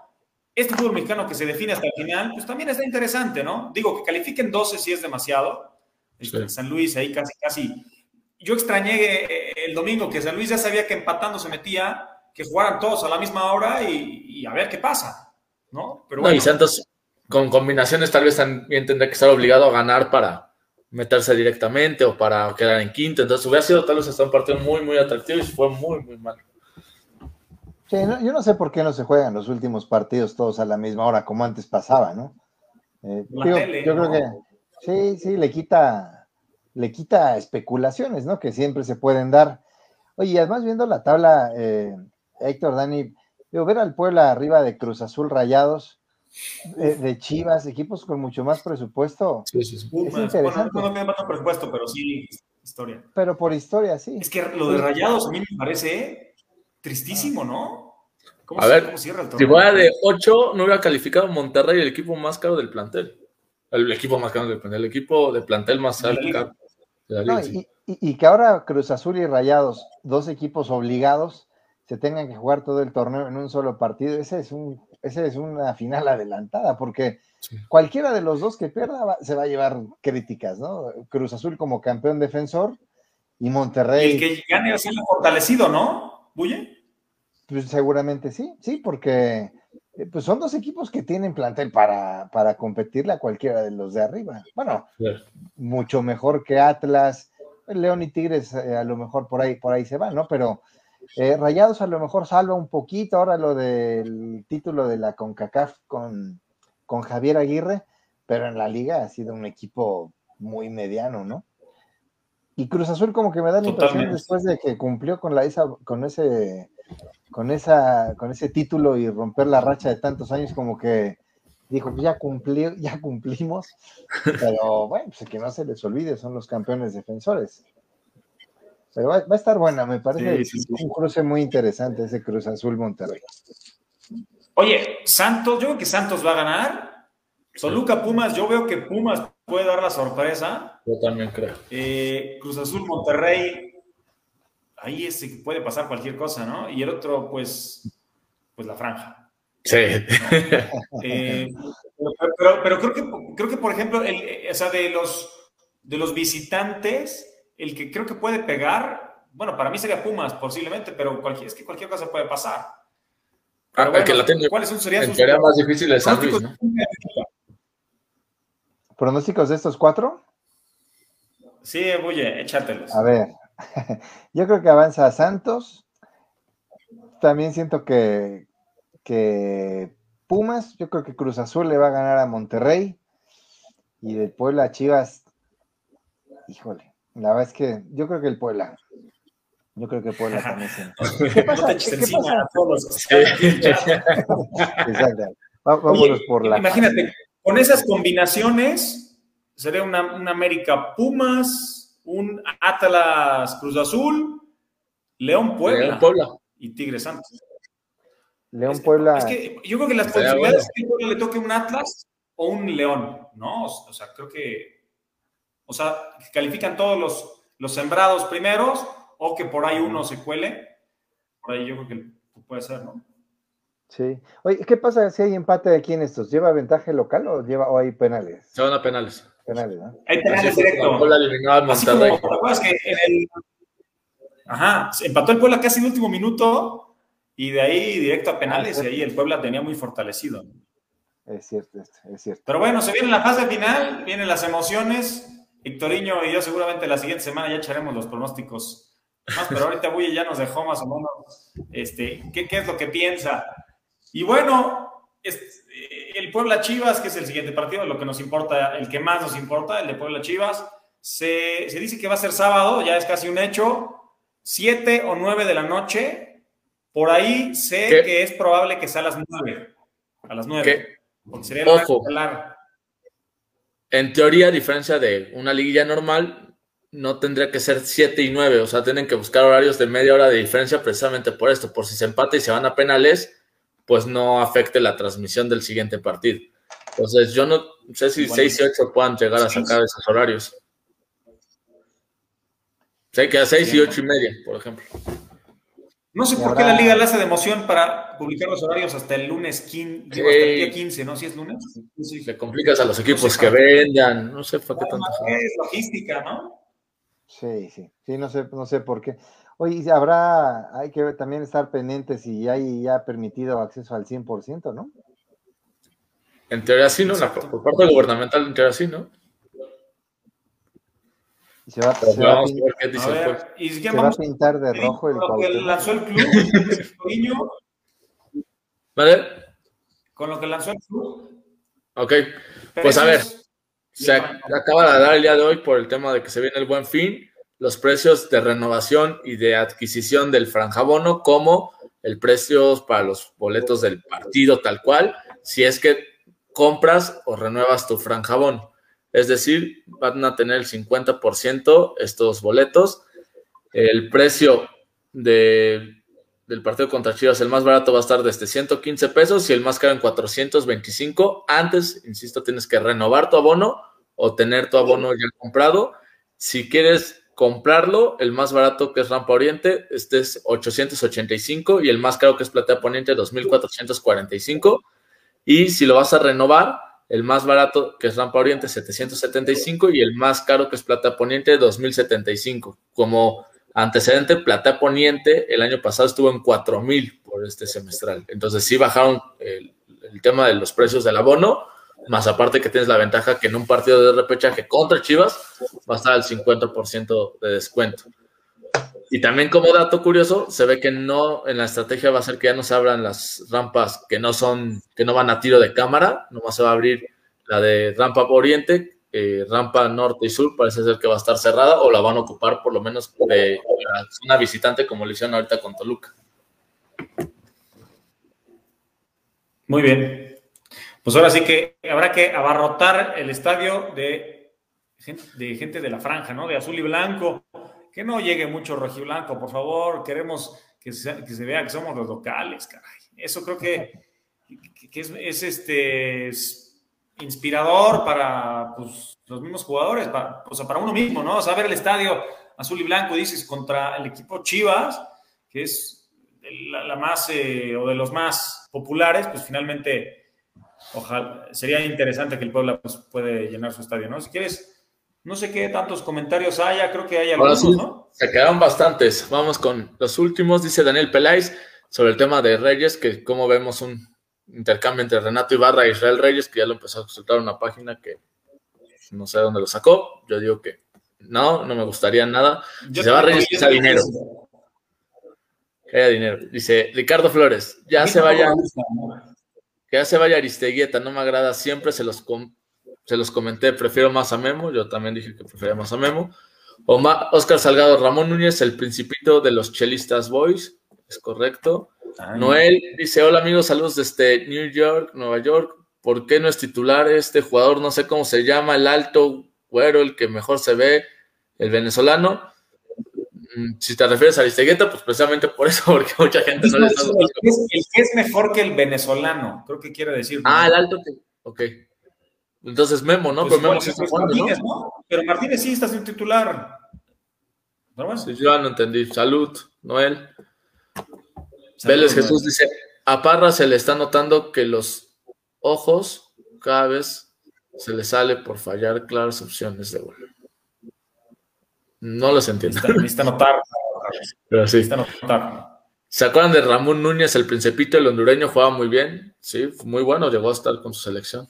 este fútbol mexicano que se define hasta el final, pues también está interesante, ¿no? Digo, que califiquen 12 si es demasiado. Este, San Luis ahí casi, casi. Yo extrañé eh, el domingo que San Luis ya sabía que empatando se metía, que jugaran todos a la misma hora y, a ver qué pasa, ¿no? Pero bueno. No, y Santos con combinaciones tal vez también tendría que estar obligado a ganar para meterse directamente o para quedar en quinto. Entonces hubiera sido tal vez hasta un partido muy, muy atractivo y fue muy, muy mal. Sí, yo no sé por qué no se juegan los últimos partidos todos a la misma hora, como antes pasaba, ¿no? Eh, yo creo que sí, sí, le quita, le quita especulaciones, ¿no? Que siempre se pueden dar. Oye, además viendo la tabla, eh, Héctor, Dani, digo, ver al Puebla arriba de Cruz Azul Rayados, de Chivas, equipos con mucho más presupuesto. Sí, sí, sí. Es interesante. Bueno, no tiene más presupuesto, pero sí historia. Pero por historia, sí. Es que lo de Rayados a mí me parece Tristísimo, ¿no? a ver, si fuera de 8, no hubiera calificado Monterrey el equipo más caro del plantel. El equipo más caro del plantel, el equipo de plantel más caro. y, que ahora Cruz Azul y Rayados, dos equipos obligados, se tengan que jugar todo el torneo en un solo partido, ese es, un, ese es una final adelantada, porque cualquiera de los dos que pierda se va a llevar críticas, ¿no? Cruz Azul como campeón defensor y Monterrey. Y el que gane así fortalecido, ¿no? ¿Buye? Pues seguramente sí, sí, porque eh, pues son dos equipos que tienen plantel para, para competirle a cualquiera de los de arriba. Bueno, mucho mejor que Atlas, León y Tigres eh, a lo mejor por ahí, por ahí se van, ¿no? Pero eh, Rayados a lo mejor salva un poquito ahora lo del título de la CONCACAF con, con Javier Aguirre, pero en la liga ha sido un equipo muy mediano, ¿no? Y Cruz Azul como que me da la impresión después de que cumplió con la esa, con ese con esa con ese título y romper la racha de tantos años como que dijo que ya cumplí, ya cumplimos, pero bueno, pues que no se les olvide, son los campeones defensores. Pero va, va a estar buena, me parece Sí, sí, sí. un cruce muy interesante ese Cruz Azul Monterrey. Oye, Santos, yo creo que Santos va a ganar. Toluca Pumas, yo veo que Pumas puede dar la sorpresa. Yo también creo. Eh, Cruz Azul Monterrey, ahí es que puede pasar cualquier cosa, ¿no? Y el otro, pues, pues la franja. Sí. Eh, pero, pero- pero creo que, creo que por ejemplo, el, o sea, de los, de los visitantes, el que creo que puede pegar, bueno, para mí sería Pumas posiblemente, pero cualquier, es que cualquier cosa puede pasar. Ah, el que la tiene ¿Cuáles son, serían sus más difícil es San Luis? ¿no? ¿Pronósticos de estos cuatro? Sí, oye, échatelos. A ver, yo creo que avanza Santos. También siento que, que Pumas, yo creo que Cruz Azul le va a ganar a Monterrey. Y de Puebla a Chivas, híjole, la verdad es que yo creo que el Puebla. Yo creo que Puebla. Exacto. Vámonos Oye, por la. Imagínate, con esas combinaciones sería una, un América Pumas, un Atlas Cruz Azul, León Puebla, León, Puebla. y Tigre Santos. León Es- Puebla. Es que yo creo que las posibilidades bueno. es que Puebla le toque un Atlas o un León, ¿no? O sea, creo que. O sea, que califican todos los, los sembrados primeros o que por ahí uno se cuele. Por ahí yo creo que puede ser, ¿no? Sí. Oye, ¿qué pasa si hay empate aquí en estos? ¿Lleva ventaja local o lleva o hay penales? Se van a penales. Penales, ¿no? Hay penales directo. Puebla eliminó al Así como, Monterrey. ¿te acuerdas que en el... Ajá, se empató el Puebla casi en el último minuto y de ahí directo a penales Ah, y ahí el Puebla tenía muy fortalecido. Es cierto, es, es cierto. Pero bueno, se viene la fase final, vienen las emociones. Victoriño y yo seguramente la siguiente semana ya echaremos los pronósticos más, pero ahorita Buye ya nos dejó más o menos este, ¿qué, qué es lo que piensa. Y bueno, es- eh, el Puebla Chivas, que es el siguiente partido, lo que nos importa, el que más nos importa, el de Puebla Chivas, se, se dice que va a ser sábado, ya es casi un hecho, 7 o 9 de la noche. Por ahí sé ¿Qué? que es probable que sea a las 9. A las 9. ¿Qué? Porque sería Ojo. En teoría, a diferencia de una liguilla normal, no tendría que ser 7 y 9. O sea, tienen que buscar horarios de media hora de diferencia precisamente por esto. Por si se empata y se van a penales, pues no afecte la transmisión del siguiente partido. Entonces, yo no sé si Igual. 6 y 8 puedan llegar a sacar esos horarios. Sé que a 6 y 8 y media, por ejemplo. No sé por qué la liga le hace de emoción para publicar los horarios hasta el lunes 15, digo, hasta el día 15, ¿no? Si es lunes. Sí. Le complicas a los equipos No sé, que vendan. No sé para qué tanto. Es logística, ¿no? Sí, sí, sí, no sé, no sé por qué. Oye, y habrá, hay que también estar pendientes si hay ya permitido acceso al 100%, ¿no? En teoría sí, ¿no? La- por parte gubernamental, en teoría sí, ¿no? Y se va, Pero se va a vamos a pin- ver qué A dice el ver, juez. y si se va a pintar de rojo el con lo que Cuauhtémoc. lanzó el club, ¿Vale? con lo que lanzó el club. Ok. Pues a ver, se ac- acaba de dar el día de hoy por el tema de que se viene el buen fin, los precios de renovación y de adquisición del franjabono, como el precio para los boletos del partido tal cual, si es que compras o renuevas tu franjabono. Es decir, van a tener el 50% estos boletos. El precio de- del partido contra Chivas, el más barato va a estar desde 115 pesos y el más caro en 425. Antes, insisto, tienes que renovar tu abono o tener tu abono ya comprado. Si quieres comprarlo, el más barato que es Rampa Oriente, este es 885 y el más caro que es Platea Poniente, 2445. Y si lo vas a renovar, el más barato que es Rampa Oriente, 775 y el más caro que es Platea Poniente, 2075. Como antecedente, Platea Poniente el año pasado estuvo en 4000 por este semestral. Entonces sí bajaron el tema de los precios del abono, más aparte que tienes la ventaja que en un partido de repechaje contra Chivas va a estar al 50% de descuento. Y también como dato curioso, se ve que no, en la estrategia va a ser que ya no se abran las rampas que no son, que no van a tiro de cámara, nomás se va a abrir la de rampa oriente, eh, rampa norte y sur, parece ser que va a estar cerrada o la van a ocupar por lo menos de la zona visitante como lo hicieron ahorita con Toluca. Muy bien. Pues ahora sí que habrá que abarrotar el estadio de, de gente de la franja, ¿no? De azul y blanco. que no llegue mucho rojiblanco, por favor, queremos que se, vea que somos los locales, caray. Eso creo que, es, este inspirador para pues, los mismos jugadores, para, o sea, para uno mismo, ¿no? O sea, ver el estadio azul y blanco, dices, contra el equipo Chivas, que es la, más, eh, o de los más populares, pues finalmente, ojalá, sería interesante que el Puebla pues, puede llenar su estadio, ¿no? Si quieres no sé qué tantos comentarios haya, creo que hay algunos, ¿no? Se quedaron bastantes. Vamos con los últimos, dice Daniel Peláez, sobre el tema de Reyes, que como vemos un intercambio entre Renato Ibarra e Israel Reyes, que ya lo empezó a consultar una página que no sé dónde lo sacó. Yo digo que no, no me gustaría nada. se va Reyes, que sea dinero. Que haya dinero. Dice Ricardo Flores, ya se vaya. Que ya se vaya Aristeguieta, no me agrada, siempre se los se los comenté, prefiero más a Memo, yo también dije que prefería más a Memo. Oscar Salgado, Ramón Núñez, el principito de los Chelistas Boys, es correcto. Noel dice, hola amigos, saludos desde New York, Nueva York. ¿Por qué no es titular este jugador? No sé cómo se llama, el alto, güero, el que mejor se ve, el venezolano. Mm, si te refieres a Aristegueta, pues precisamente por eso, porque mucha gente no, le está El que es mejor que el venezolano, creo que quiere decir. Ah, el alto, ok. Entonces Memo, ¿no? Pues pero Memo sí está jugando, ¿no? Pero Martínez sí está sin titular. Pero Sí, yo no entendí. Salud, Noel. Vélez Jesús dice, a Parra se le está notando que los ojos cada vez se le sale por fallar claras opciones de gol. No los entiendo. Necesita notar. Pero sí. notar. ¿Se acuerdan de Ramón Núñez, el principito, el hondureño? Jugaba muy bien, sí, muy bueno, llegó a estar con su selección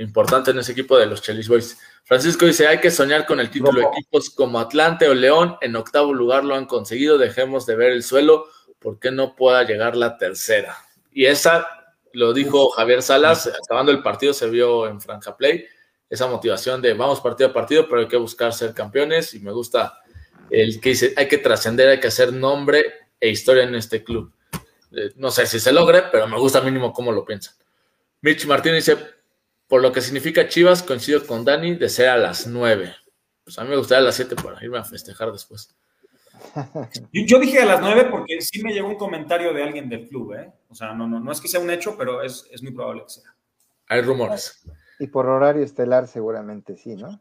importante en ese equipo de los Chelis Boys. Francisco dice, hay que soñar con el título. Equipos como Atlante o León en octavo lugar lo han conseguido. Dejemos de ver el suelo. porque no pueda llegar la tercera? Y esa lo dijo Javier Salas, acabando el partido se vio en Franja Play, esa motivación de vamos partido a partido, pero hay que buscar ser campeones y me gusta el que dice, hay que trascender, hay que hacer nombre e historia en este club. Eh, no sé si se logre, pero me gusta mínimo cómo lo piensan. Mitch Martínez dice, por lo que significa Chivas, coincido con Dani de ser a las 9. Pues a mí me gustaría a las 7 para irme a festejar después. Yo, dije a las 9 porque sí me llegó un comentario de alguien del club, ¿eh? O sea, no, no, no es que sea un hecho, pero es, es muy probable que sea. Hay rumores. Y por horario estelar seguramente sí, ¿no?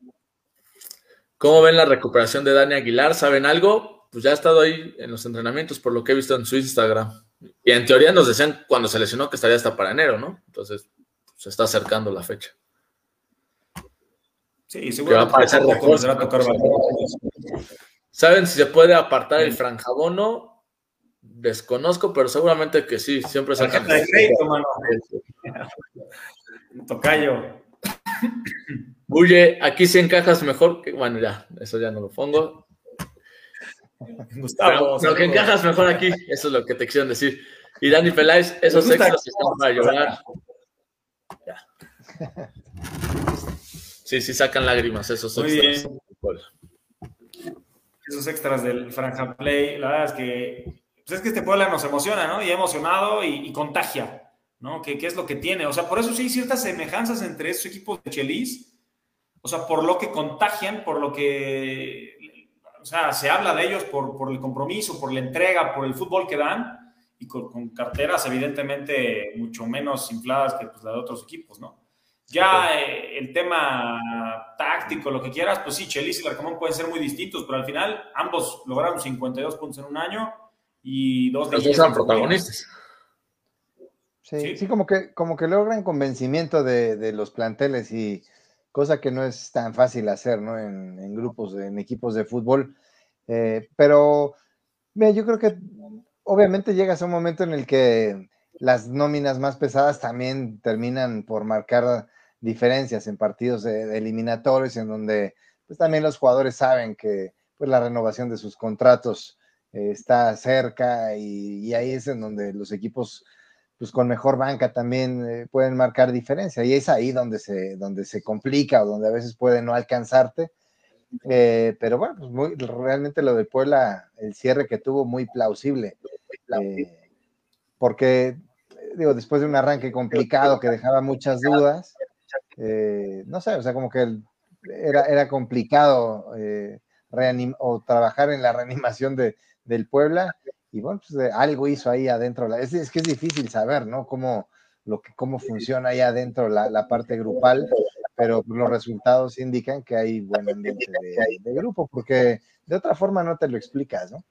¿Cómo ven la recuperación de Dani Aguilar? ¿Saben algo? Pues ya ha estado ahí en los entrenamientos, por lo que he visto en su Instagram. Y en teoría nos decían cuando se lesionó que estaría hasta para enero, ¿no? Entonces, se está acercando la fecha. Sí, seguramente va a tocar ¿Saben si se puede apartar el franjabono? Desconozco, pero seguramente que sí, siempre sacan. de crédito, mano. Tocayo. Bulle, aquí sí encajas mejor que. Bueno, ya, eso ya no lo pongo. Gustavo. Lo que encajas mejor aquí, eso es lo que te quisieron decir. Y Dani Peláez, esos extras están para llorar. Sí, sí sacan lágrimas esos extras. Esos extras del Franja Play, la verdad es que pues es que este Puebla nos emociona, ¿no? Y emocionado y, contagia, ¿no? ¿Qué, es lo que tiene? O sea, por eso sí hay ciertas semejanzas entre estos equipos de Chelis, o sea, por lo que contagian, por lo que, o sea, se habla de ellos por, por el compromiso, por la entrega, por el fútbol que dan, y con, carteras evidentemente mucho menos infladas que pues, la de otros equipos, ¿no? Ya eh, el tema táctico, lo que quieras, pues sí, Chelis y Larcamón pueden ser muy distintos, pero al final ambos lograron 52 puntos en un año y dos de Los dos son protagonistas. Sí, sí, como, que, como que logran convencimiento de, los planteles y cosa que no es tan fácil hacer, ¿no? En, grupos, en equipos de fútbol. Eh, pero yo creo que obviamente llegas a un momento en el que las nóminas más pesadas también terminan por marcar diferencias en partidos eliminatorios en donde pues también los jugadores saben que pues la renovación de sus contratos eh, está cerca y, ahí es en donde los equipos pues con mejor banca también eh, pueden marcar diferencia y es ahí donde se, donde se complica o donde a veces puede no alcanzarte eh, pero bueno, pues muy, realmente lo de Puebla, el cierre que tuvo muy plausible. Eh, porque, digo, después de un arranque complicado que dejaba muchas dudas, eh, no sé, o sea, como que era, era complicado o trabajar en la reanimación de, del Puebla. Y bueno, pues algo hizo ahí adentro. Es, es, que es difícil saber, ¿no? Cómo, lo que, cómo funciona ahí adentro la, la parte grupal, pero los resultados indican que hay buen ambiente de, de grupo, porque de otra forma no te lo explicas, ¿no?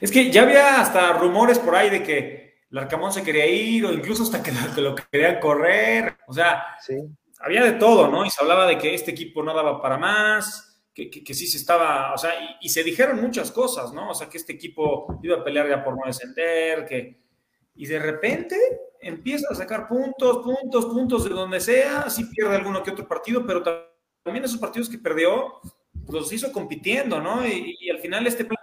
Es que ya había hasta rumores por ahí de que el Arcamón se quería ir o incluso hasta que lo querían correr. O sea, había de todo, ¿no? Y se hablaba de que este equipo no daba para más, que, que, sí se estaba, o sea, y, se dijeron muchas cosas, ¿no? O sea, que este equipo iba a pelear ya por no descender, que... Y de repente empieza a sacar puntos, puntos, puntos de donde sea, sí pierde alguno que otro partido, pero también esos partidos que perdió los hizo compitiendo, ¿no? Y, y al final este plan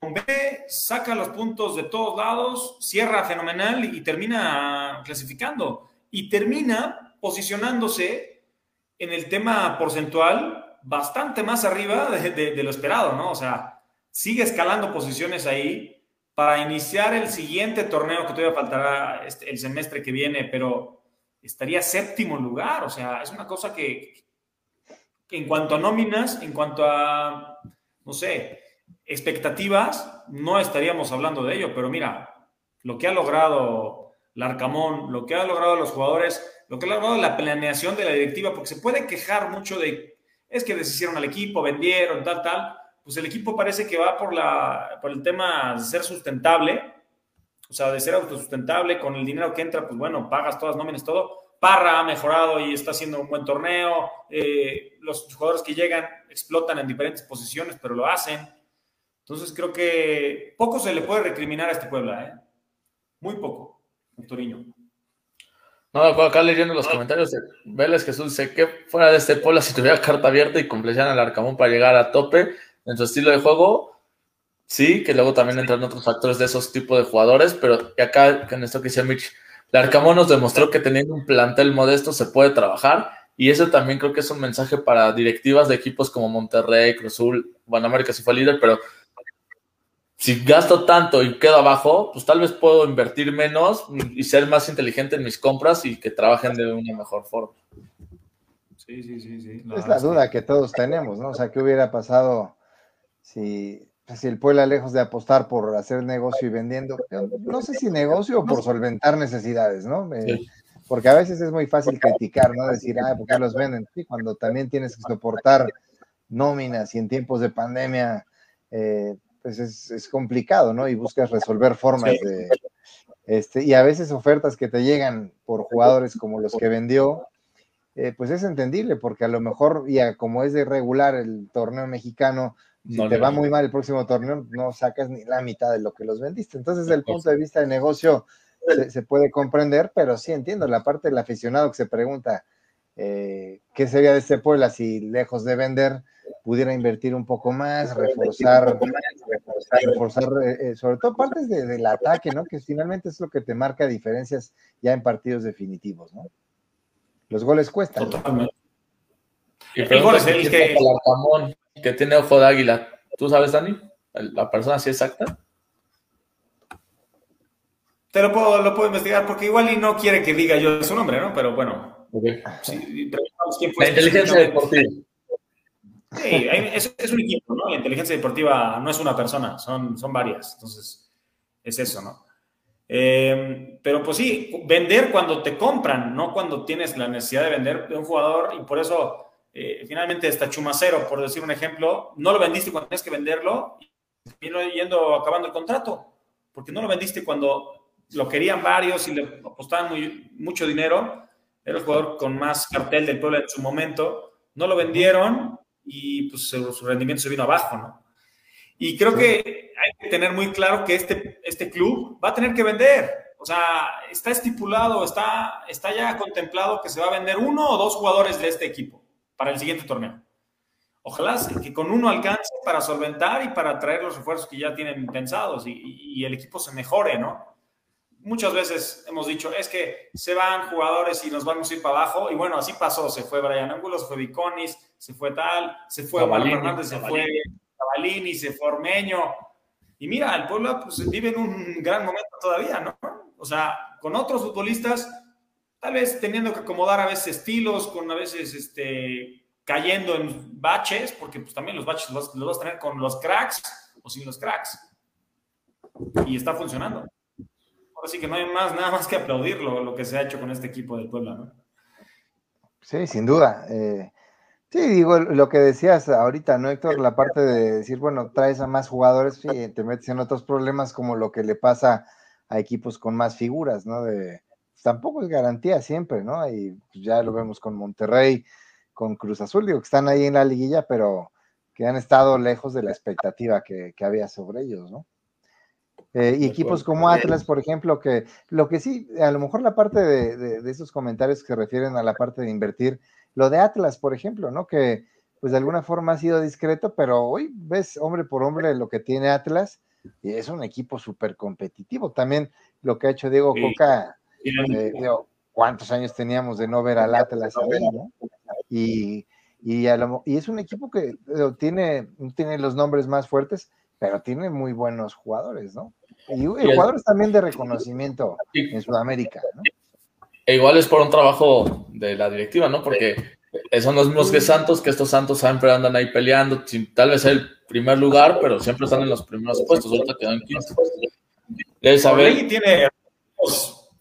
B saca los puntos de todos lados, cierra fenomenal y termina clasificando. Y termina posicionándose en el tema porcentual bastante más arriba de, lo esperado, ¿no? O sea, sigue escalando posiciones ahí para iniciar el siguiente torneo que todavía faltará este, el semestre que viene, pero estaría séptimo lugar. O sea, es una cosa que, que en cuanto a nóminas, en cuanto a, no sé, expectativas, no estaríamos hablando de ello, pero mira, lo que ha logrado Larcamón, lo que ha logrado los jugadores, lo que ha logrado la planeación de la directiva, porque se puede quejar mucho de, es que deshicieron al equipo, vendieron, tal, tal, pues el equipo parece que va por, la, por el tema de ser sustentable, o sea, de ser autosustentable, con el dinero que entra, pues bueno, pagas todas nóminas, todo. Parra ha mejorado y está haciendo un buen torneo. Eh, los jugadores que llegan explotan en diferentes posiciones, pero lo hacen. Entonces creo que poco se le puede recriminar a este Puebla, ¿eh? Muy poco, Torino. No, acá leyendo los comentarios, Vélez Jesús dice que fuera de este Puebla, si tuviera carta abierta y completaran al Arcamón para llegar a tope en su estilo de juego, sí, que luego también entran otros factores de esos tipos de jugadores, pero acá, en esto que dice Mitch, el Arcamón nos demostró que teniendo un plantel modesto se puede trabajar y eso también creo que es un mensaje para directivas de equipos como Monterrey, Cruzul, bueno, América sí fue líder, pero si gasto tanto y quedo abajo, pues tal vez puedo invertir menos y ser más inteligente en mis compras y que trabajen de una mejor forma. Sí, sí, sí, sí. es la duda que todos tenemos, ¿no? O sea, ¿qué hubiera pasado si, si el Puebla, lejos de apostar por hacer negocio y vendiendo, no sé si negocio o por solventar necesidades, ¿no? Porque a veces es muy fácil criticar, ¿no? Decir, ah, ¿por qué los venden? Sí, cuando también tienes que soportar nóminas y en tiempos de pandemia, eh, pues es, complicado, ¿no? Y buscas resolver formas de, este, y a veces ofertas que te llegan por jugadores como los que vendió, eh, pues es entendible, porque a lo mejor, ya como es de regular el torneo mexicano, si te va muy mal el próximo torneo, no sacas ni la mitad de lo que los vendiste. Entonces, desde el punto de vista de negocio, se, puede comprender, pero sí entiendo la parte del aficionado que se pregunta, eh, ¿qué sería de este Puebla si lejos de vender pudiera invertir un poco más, reforzar, reforzar, eh, eh, sobre todo partes del ataque, ¿no? Que finalmente es lo que te marca diferencias ya en partidos definitivos, ¿no? Los goles cuestan. Totalmente. Y el gol es el que... que tiene ojo de águila. ¿Tú sabes, Dani? ¿La persona así exacta? Te lo puedo, lo puedo investigar porque igual y no quiere que diga yo su nombre, ¿no? Pero bueno. Sí, la inteligencia deportiva. Sí, es, un equipo, ¿no? La inteligencia deportiva no es una persona, son, son varias. Entonces, es eso, ¿no? Eh, pero pues sí, vender cuando te compran, no cuando tienes la necesidad de vender de un jugador y por eso eh, finalmente está Chumacero, por decir un ejemplo, no lo vendiste cuando tienes que venderlo y yendo acabando el contrato, porque no lo vendiste cuando lo querían varios y le apostaban mucho dinero, era el jugador con más cartel del pueblo en su momento, no lo vendieron y pues su, rendimiento se vino abajo, ¿no? Y creo que hay que tener muy claro que este, este club va a tener que vender. O sea, está estipulado, está, está ya contemplado que se va a vender uno o dos jugadores de este equipo para el siguiente torneo. Ojalá que con uno alcance para solventar y para traer los refuerzos que ya tienen pensados y, y el equipo se mejore, ¿no? Muchas veces hemos dicho, es que se van jugadores y nos vamos a ir para abajo. Y bueno, así pasó. Se fue Brian Angulo, se fue Viconis, se fue tal, se fue Omar se fue Cavalini, se fue Ormeño. Y mira, el pueblo pues, vive en un gran momento todavía, ¿no? O sea, con otros futbolistas, tal vez teniendo que acomodar a veces estilos, con a veces este, cayendo en baches, porque pues también los baches los, los vas a tener con los cracks o sin los cracks. Y está funcionando. Ahora sí que no hay más, nada más que aplaudir lo, lo que se ha hecho con este equipo del Puebla, ¿no? Sí, sin duda. Eh, sí, digo, lo que decías ahorita, ¿no, Héctor? La parte de decir, bueno, traes a más jugadores, sí, te metes en otros problemas como lo que le pasa a equipos con más figuras, ¿no? De, tampoco es garantía siempre, ¿no? Y ya lo vemos con Monterrey, con Cruz Azul, digo que están ahí en la liguilla, pero que han estado lejos de la expectativa que, que había sobre ellos, ¿no? Eh, y equipos como Atlas, por ejemplo, que lo que sí, a lo mejor la parte de, de, de, esos comentarios que se refieren a la parte de invertir, lo de Atlas, por ejemplo, ¿no? Que pues de alguna forma ha sido discreto, pero hoy ves hombre por hombre lo que tiene Atlas y es un equipo súper competitivo. También lo que ha hecho Diego sí. Coca, eh, digo, ¿cuántos años teníamos de no ver al Atlas ahí, ¿no? Y, y, lo, y, es un equipo que tiene, tiene los nombres más fuertes, pero tiene muy buenos jugadores, ¿no? Y, y jugadores también de reconocimiento en Sudamérica, ¿no? E igual es por un trabajo de la directiva, ¿no? Porque son los mismos que Santos, que estos Santos siempre andan ahí peleando, sin tal vez el primer lugar, pero siempre están en los primeros puestos, ahorita quedan 15. Debe saber. tiene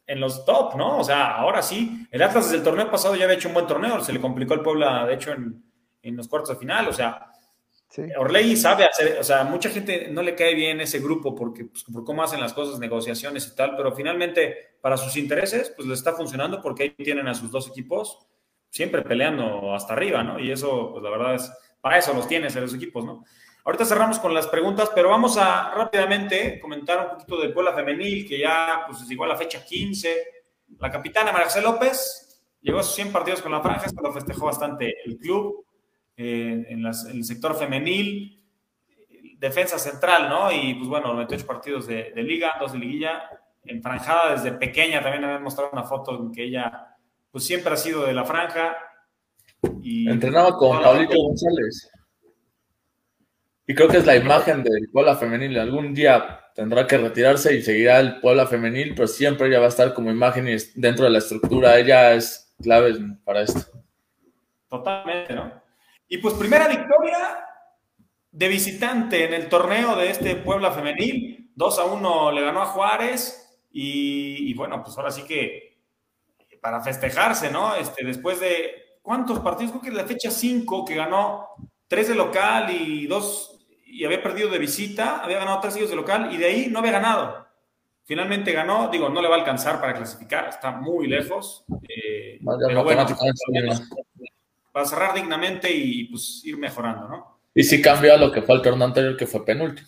en los top, ¿no? O sea, ahora sí, el Atlas desde el torneo pasado ya había hecho un buen torneo, se le complicó el Puebla, de hecho, en, en los cuartos de final, o sea, Sí. Sabe hacer, o sea, mucha gente no le cae bien ese grupo porque pues, por cómo hacen las cosas, negociaciones y tal, pero finalmente para sus intereses, pues le está funcionando porque ahí tienen a sus dos equipos siempre peleando hasta arriba, ¿no? Y eso, pues la verdad es, para eso los tienes en los equipos, ¿no? Ahorita cerramos con las preguntas, pero vamos a rápidamente comentar un poquito del Puebla Femenil, que ya pues llegó a la fecha 15. La capitana Marcel López llegó a sus 100 partidos con la franja, esto lo festejó bastante el club eh, en, las, en, el sector femenil, defensa central, ¿no? Y pues bueno, 98 partidos de, de liga, dos de liguilla, enfranjada desde pequeña, también habían mostrado una foto en que ella pues siempre ha sido de la franja. Y Entrenaba con Pablito González. Y creo que es la imagen del Puebla femenil. Algún día tendrá que retirarse y seguirá el Puebla femenil, pero siempre ella va a estar como imagen y dentro de la estructura. Ella es clave para esto. Totalmente, ¿no? Y pues primera victoria de visitante en el torneo de este Puebla femenil. 2 a 1 le ganó a Juárez y, y, bueno, pues ahora sí que para festejarse, ¿no? Este, después de cuántos partidos, creo que la fecha 5 que ganó 3 de local y 2 y había perdido de visita, había ganado 3 seguidos de local y de ahí no había ganado. Finalmente ganó, digo, no le va a alcanzar para clasificar, está muy lejos. Eh, pero bueno, para cerrar dignamente y pues ir mejorando, ¿no? Y si cambia lo que fue el torneo anterior, que fue penúltimo.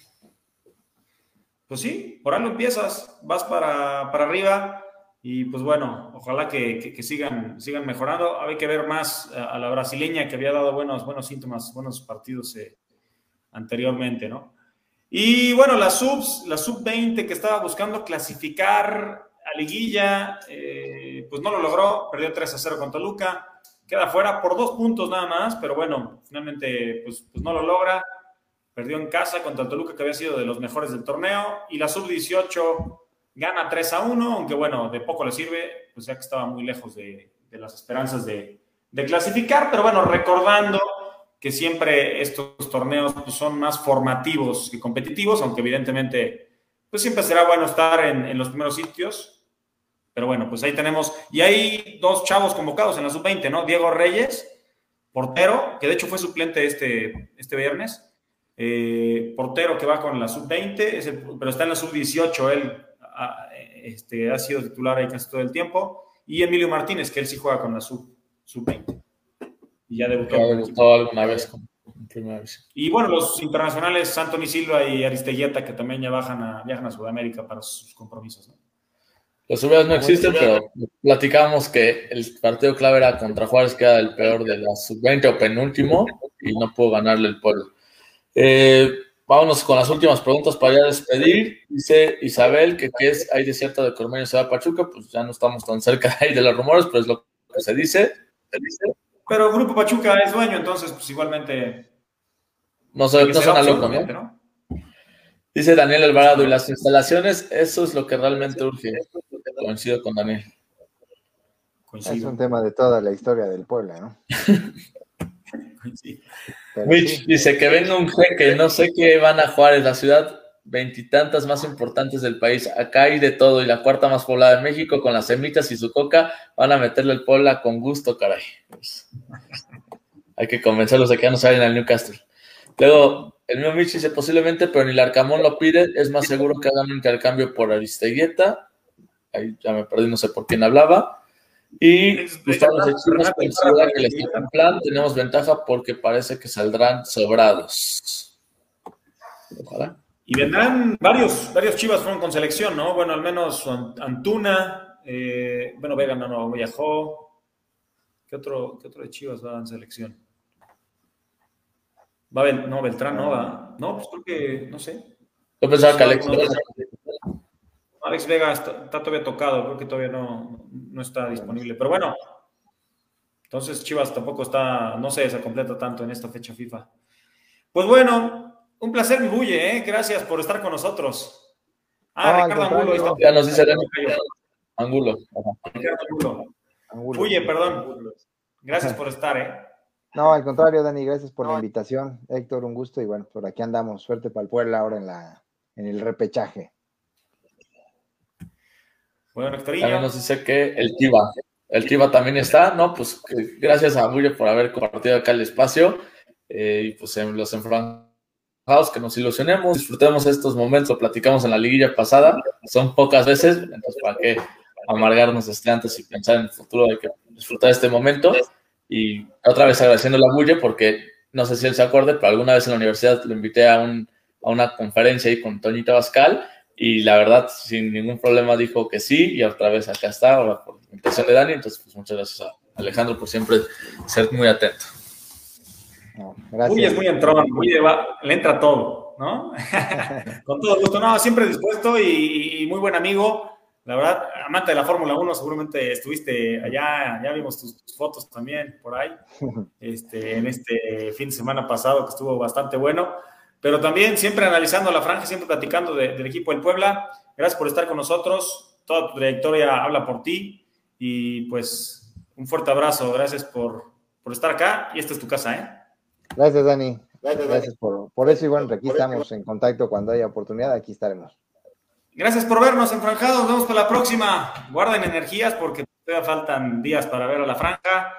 Pues sí, por algo empiezas, vas para, para arriba y pues bueno, ojalá que, que, que, sigan, sigan mejorando. Hay que ver más a, a, la brasileña que había dado buenos, buenos síntomas, buenos partidos eh, anteriormente, ¿no? Y bueno, la subs, la sub-20 que estaba buscando clasificar a liguilla, eh, pues no lo logró, perdió 3 a 0 con Toluca queda fuera por dos puntos nada más, pero bueno, finalmente pues, pues no lo logra. Perdió en casa contra el Toluca, que había sido de los mejores del torneo, y la sub-18 gana 3 a 1, aunque bueno, de poco le sirve, pues ya que estaba muy lejos de, de las esperanzas de, de, clasificar, pero bueno, recordando que siempre estos torneos pues, son más formativos que competitivos, aunque evidentemente pues siempre será bueno estar en, en los primeros sitios, pero bueno, pues ahí tenemos. Y hay dos chavos convocados en la sub-20, ¿no? Diego Reyes, portero, que de hecho fue suplente este, este viernes. Eh, portero que va con la sub-20, pero está en la sub-18. Él ha, este, ha sido titular ahí casi todo el tiempo. Y Emilio Martínez, que él sí juega con la sub-20. Sub y ya debutó. Alguna vez con primera vez. Y bueno, los internacionales, Anthony Silva y Aristeguieta, que también ya bajan a, viajan a Sudamérica para sus compromisos, ¿no? Los subidas no existen, pero platicamos que el partido clave era contra Juárez, que era el peor de la sub-20 o penúltimo, y no pudo ganarle el pueblo. Eh, vámonos con las últimas preguntas para ya despedir. Dice Isabel que, que es, hay desierto de Cormeño se va a Pachuca, pues ya no estamos tan cerca ahí de los rumores, pero es lo que se dice. Se dice. Pero Grupo Pachuca es dueño, entonces pues igualmente... No, soy, no suena loco, ¿no? ¿no? Dice Daniel Alvarado, y las instalaciones, eso es lo que realmente urge. Coincido con Daniel. Coincido. Es un tema de toda la historia del pueblo, ¿no? Mitch dice que venga un jeque, no sé qué van a jugar en la ciudad veintitantas más importantes del país. Acá hay de todo y la cuarta más poblada de México con las semitas y su coca van a meterle el Puebla con gusto, caray. Pues, hay que convencerlos de que ya no salen al Newcastle. Luego, el mío Mitch dice posiblemente, pero ni el Arcamón lo pide. Es más seguro que hagan un intercambio por Aristeguieta. Ahí ya me perdí, no sé por quién hablaba. Y Gustavo que les en plan, tenemos ventaja porque parece que saldrán sobrados. Ojalá. Y vendrán varios, varios chivas fueron con selección, ¿no? Bueno, al menos Antuna, eh, bueno, Vega no, no viajó. ¿Qué otro, ¿Qué otro de chivas va en selección? Va no, Beltrán no va. No, pues creo que, no sé. Yo pensaba que Alex, Alex Vega está, todavía tocado, creo que todavía no, no está disponible. Pero bueno, entonces Chivas tampoco está, no sé, se completa tanto en esta fecha FIFA. Pues bueno, un placer, mi bulle, ¿eh? Gracias por estar con nosotros. Ah, Ricardo Angulo. Ya nos dice Angulo. Ricardo Angulo. Bulle, perdón. Gracias por estar, ¿eh? No, al contrario, Dani, gracias por la invitación. Héctor, un gusto y bueno, por aquí andamos. Suerte para el pueblo ahora en, la, en el repechaje. Bueno, También nos dice que el Tiva, el Tiva también está, ¿no? Pues gracias a Bulle por haber compartido acá el espacio eh, y pues en los enfranjados que nos ilusionemos, disfrutemos estos momentos, lo platicamos en la liguilla pasada, son pocas veces, entonces para qué amargarnos desde antes y pensar en el futuro, hay que disfrutar este momento. Y otra vez agradeciendo a Bulle porque no sé si él se acuerde, pero alguna vez en la universidad lo invité a, un, a una conferencia ahí con Toñita Bascal y la verdad, sin ningún problema dijo que sí, y otra vez acá está, ahora por invitación de Dani. Entonces, pues muchas gracias a Alejandro por siempre ser muy atento. gracias. Uy, es muy entrón, muy le entra todo, ¿no? Con todo gusto, no, siempre dispuesto y, muy buen amigo. La verdad, amante de la Fórmula 1, seguramente estuviste allá, ya vimos tus, fotos también por ahí, este, en este fin de semana pasado que estuvo bastante bueno pero también siempre analizando la franja, siempre platicando del equipo del Puebla. Gracias por estar con nosotros. Toda tu trayectoria habla por ti. Y pues un fuerte abrazo. Gracias por, estar acá. Y esta es tu casa, ¿eh? Gracias, Dani. Gracias, por, por, eso. Y bueno, aquí estamos en contacto cuando haya oportunidad. Aquí estaremos. Gracias por vernos, enfranjados. Nos vemos para la próxima. Guarden energías porque todavía faltan días para ver a la franja.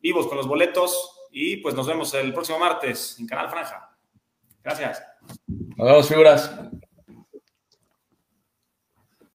Vivos con los boletos. Y pues nos vemos el próximo martes en Canal Franja. Gracias. Nos vemos, figuras.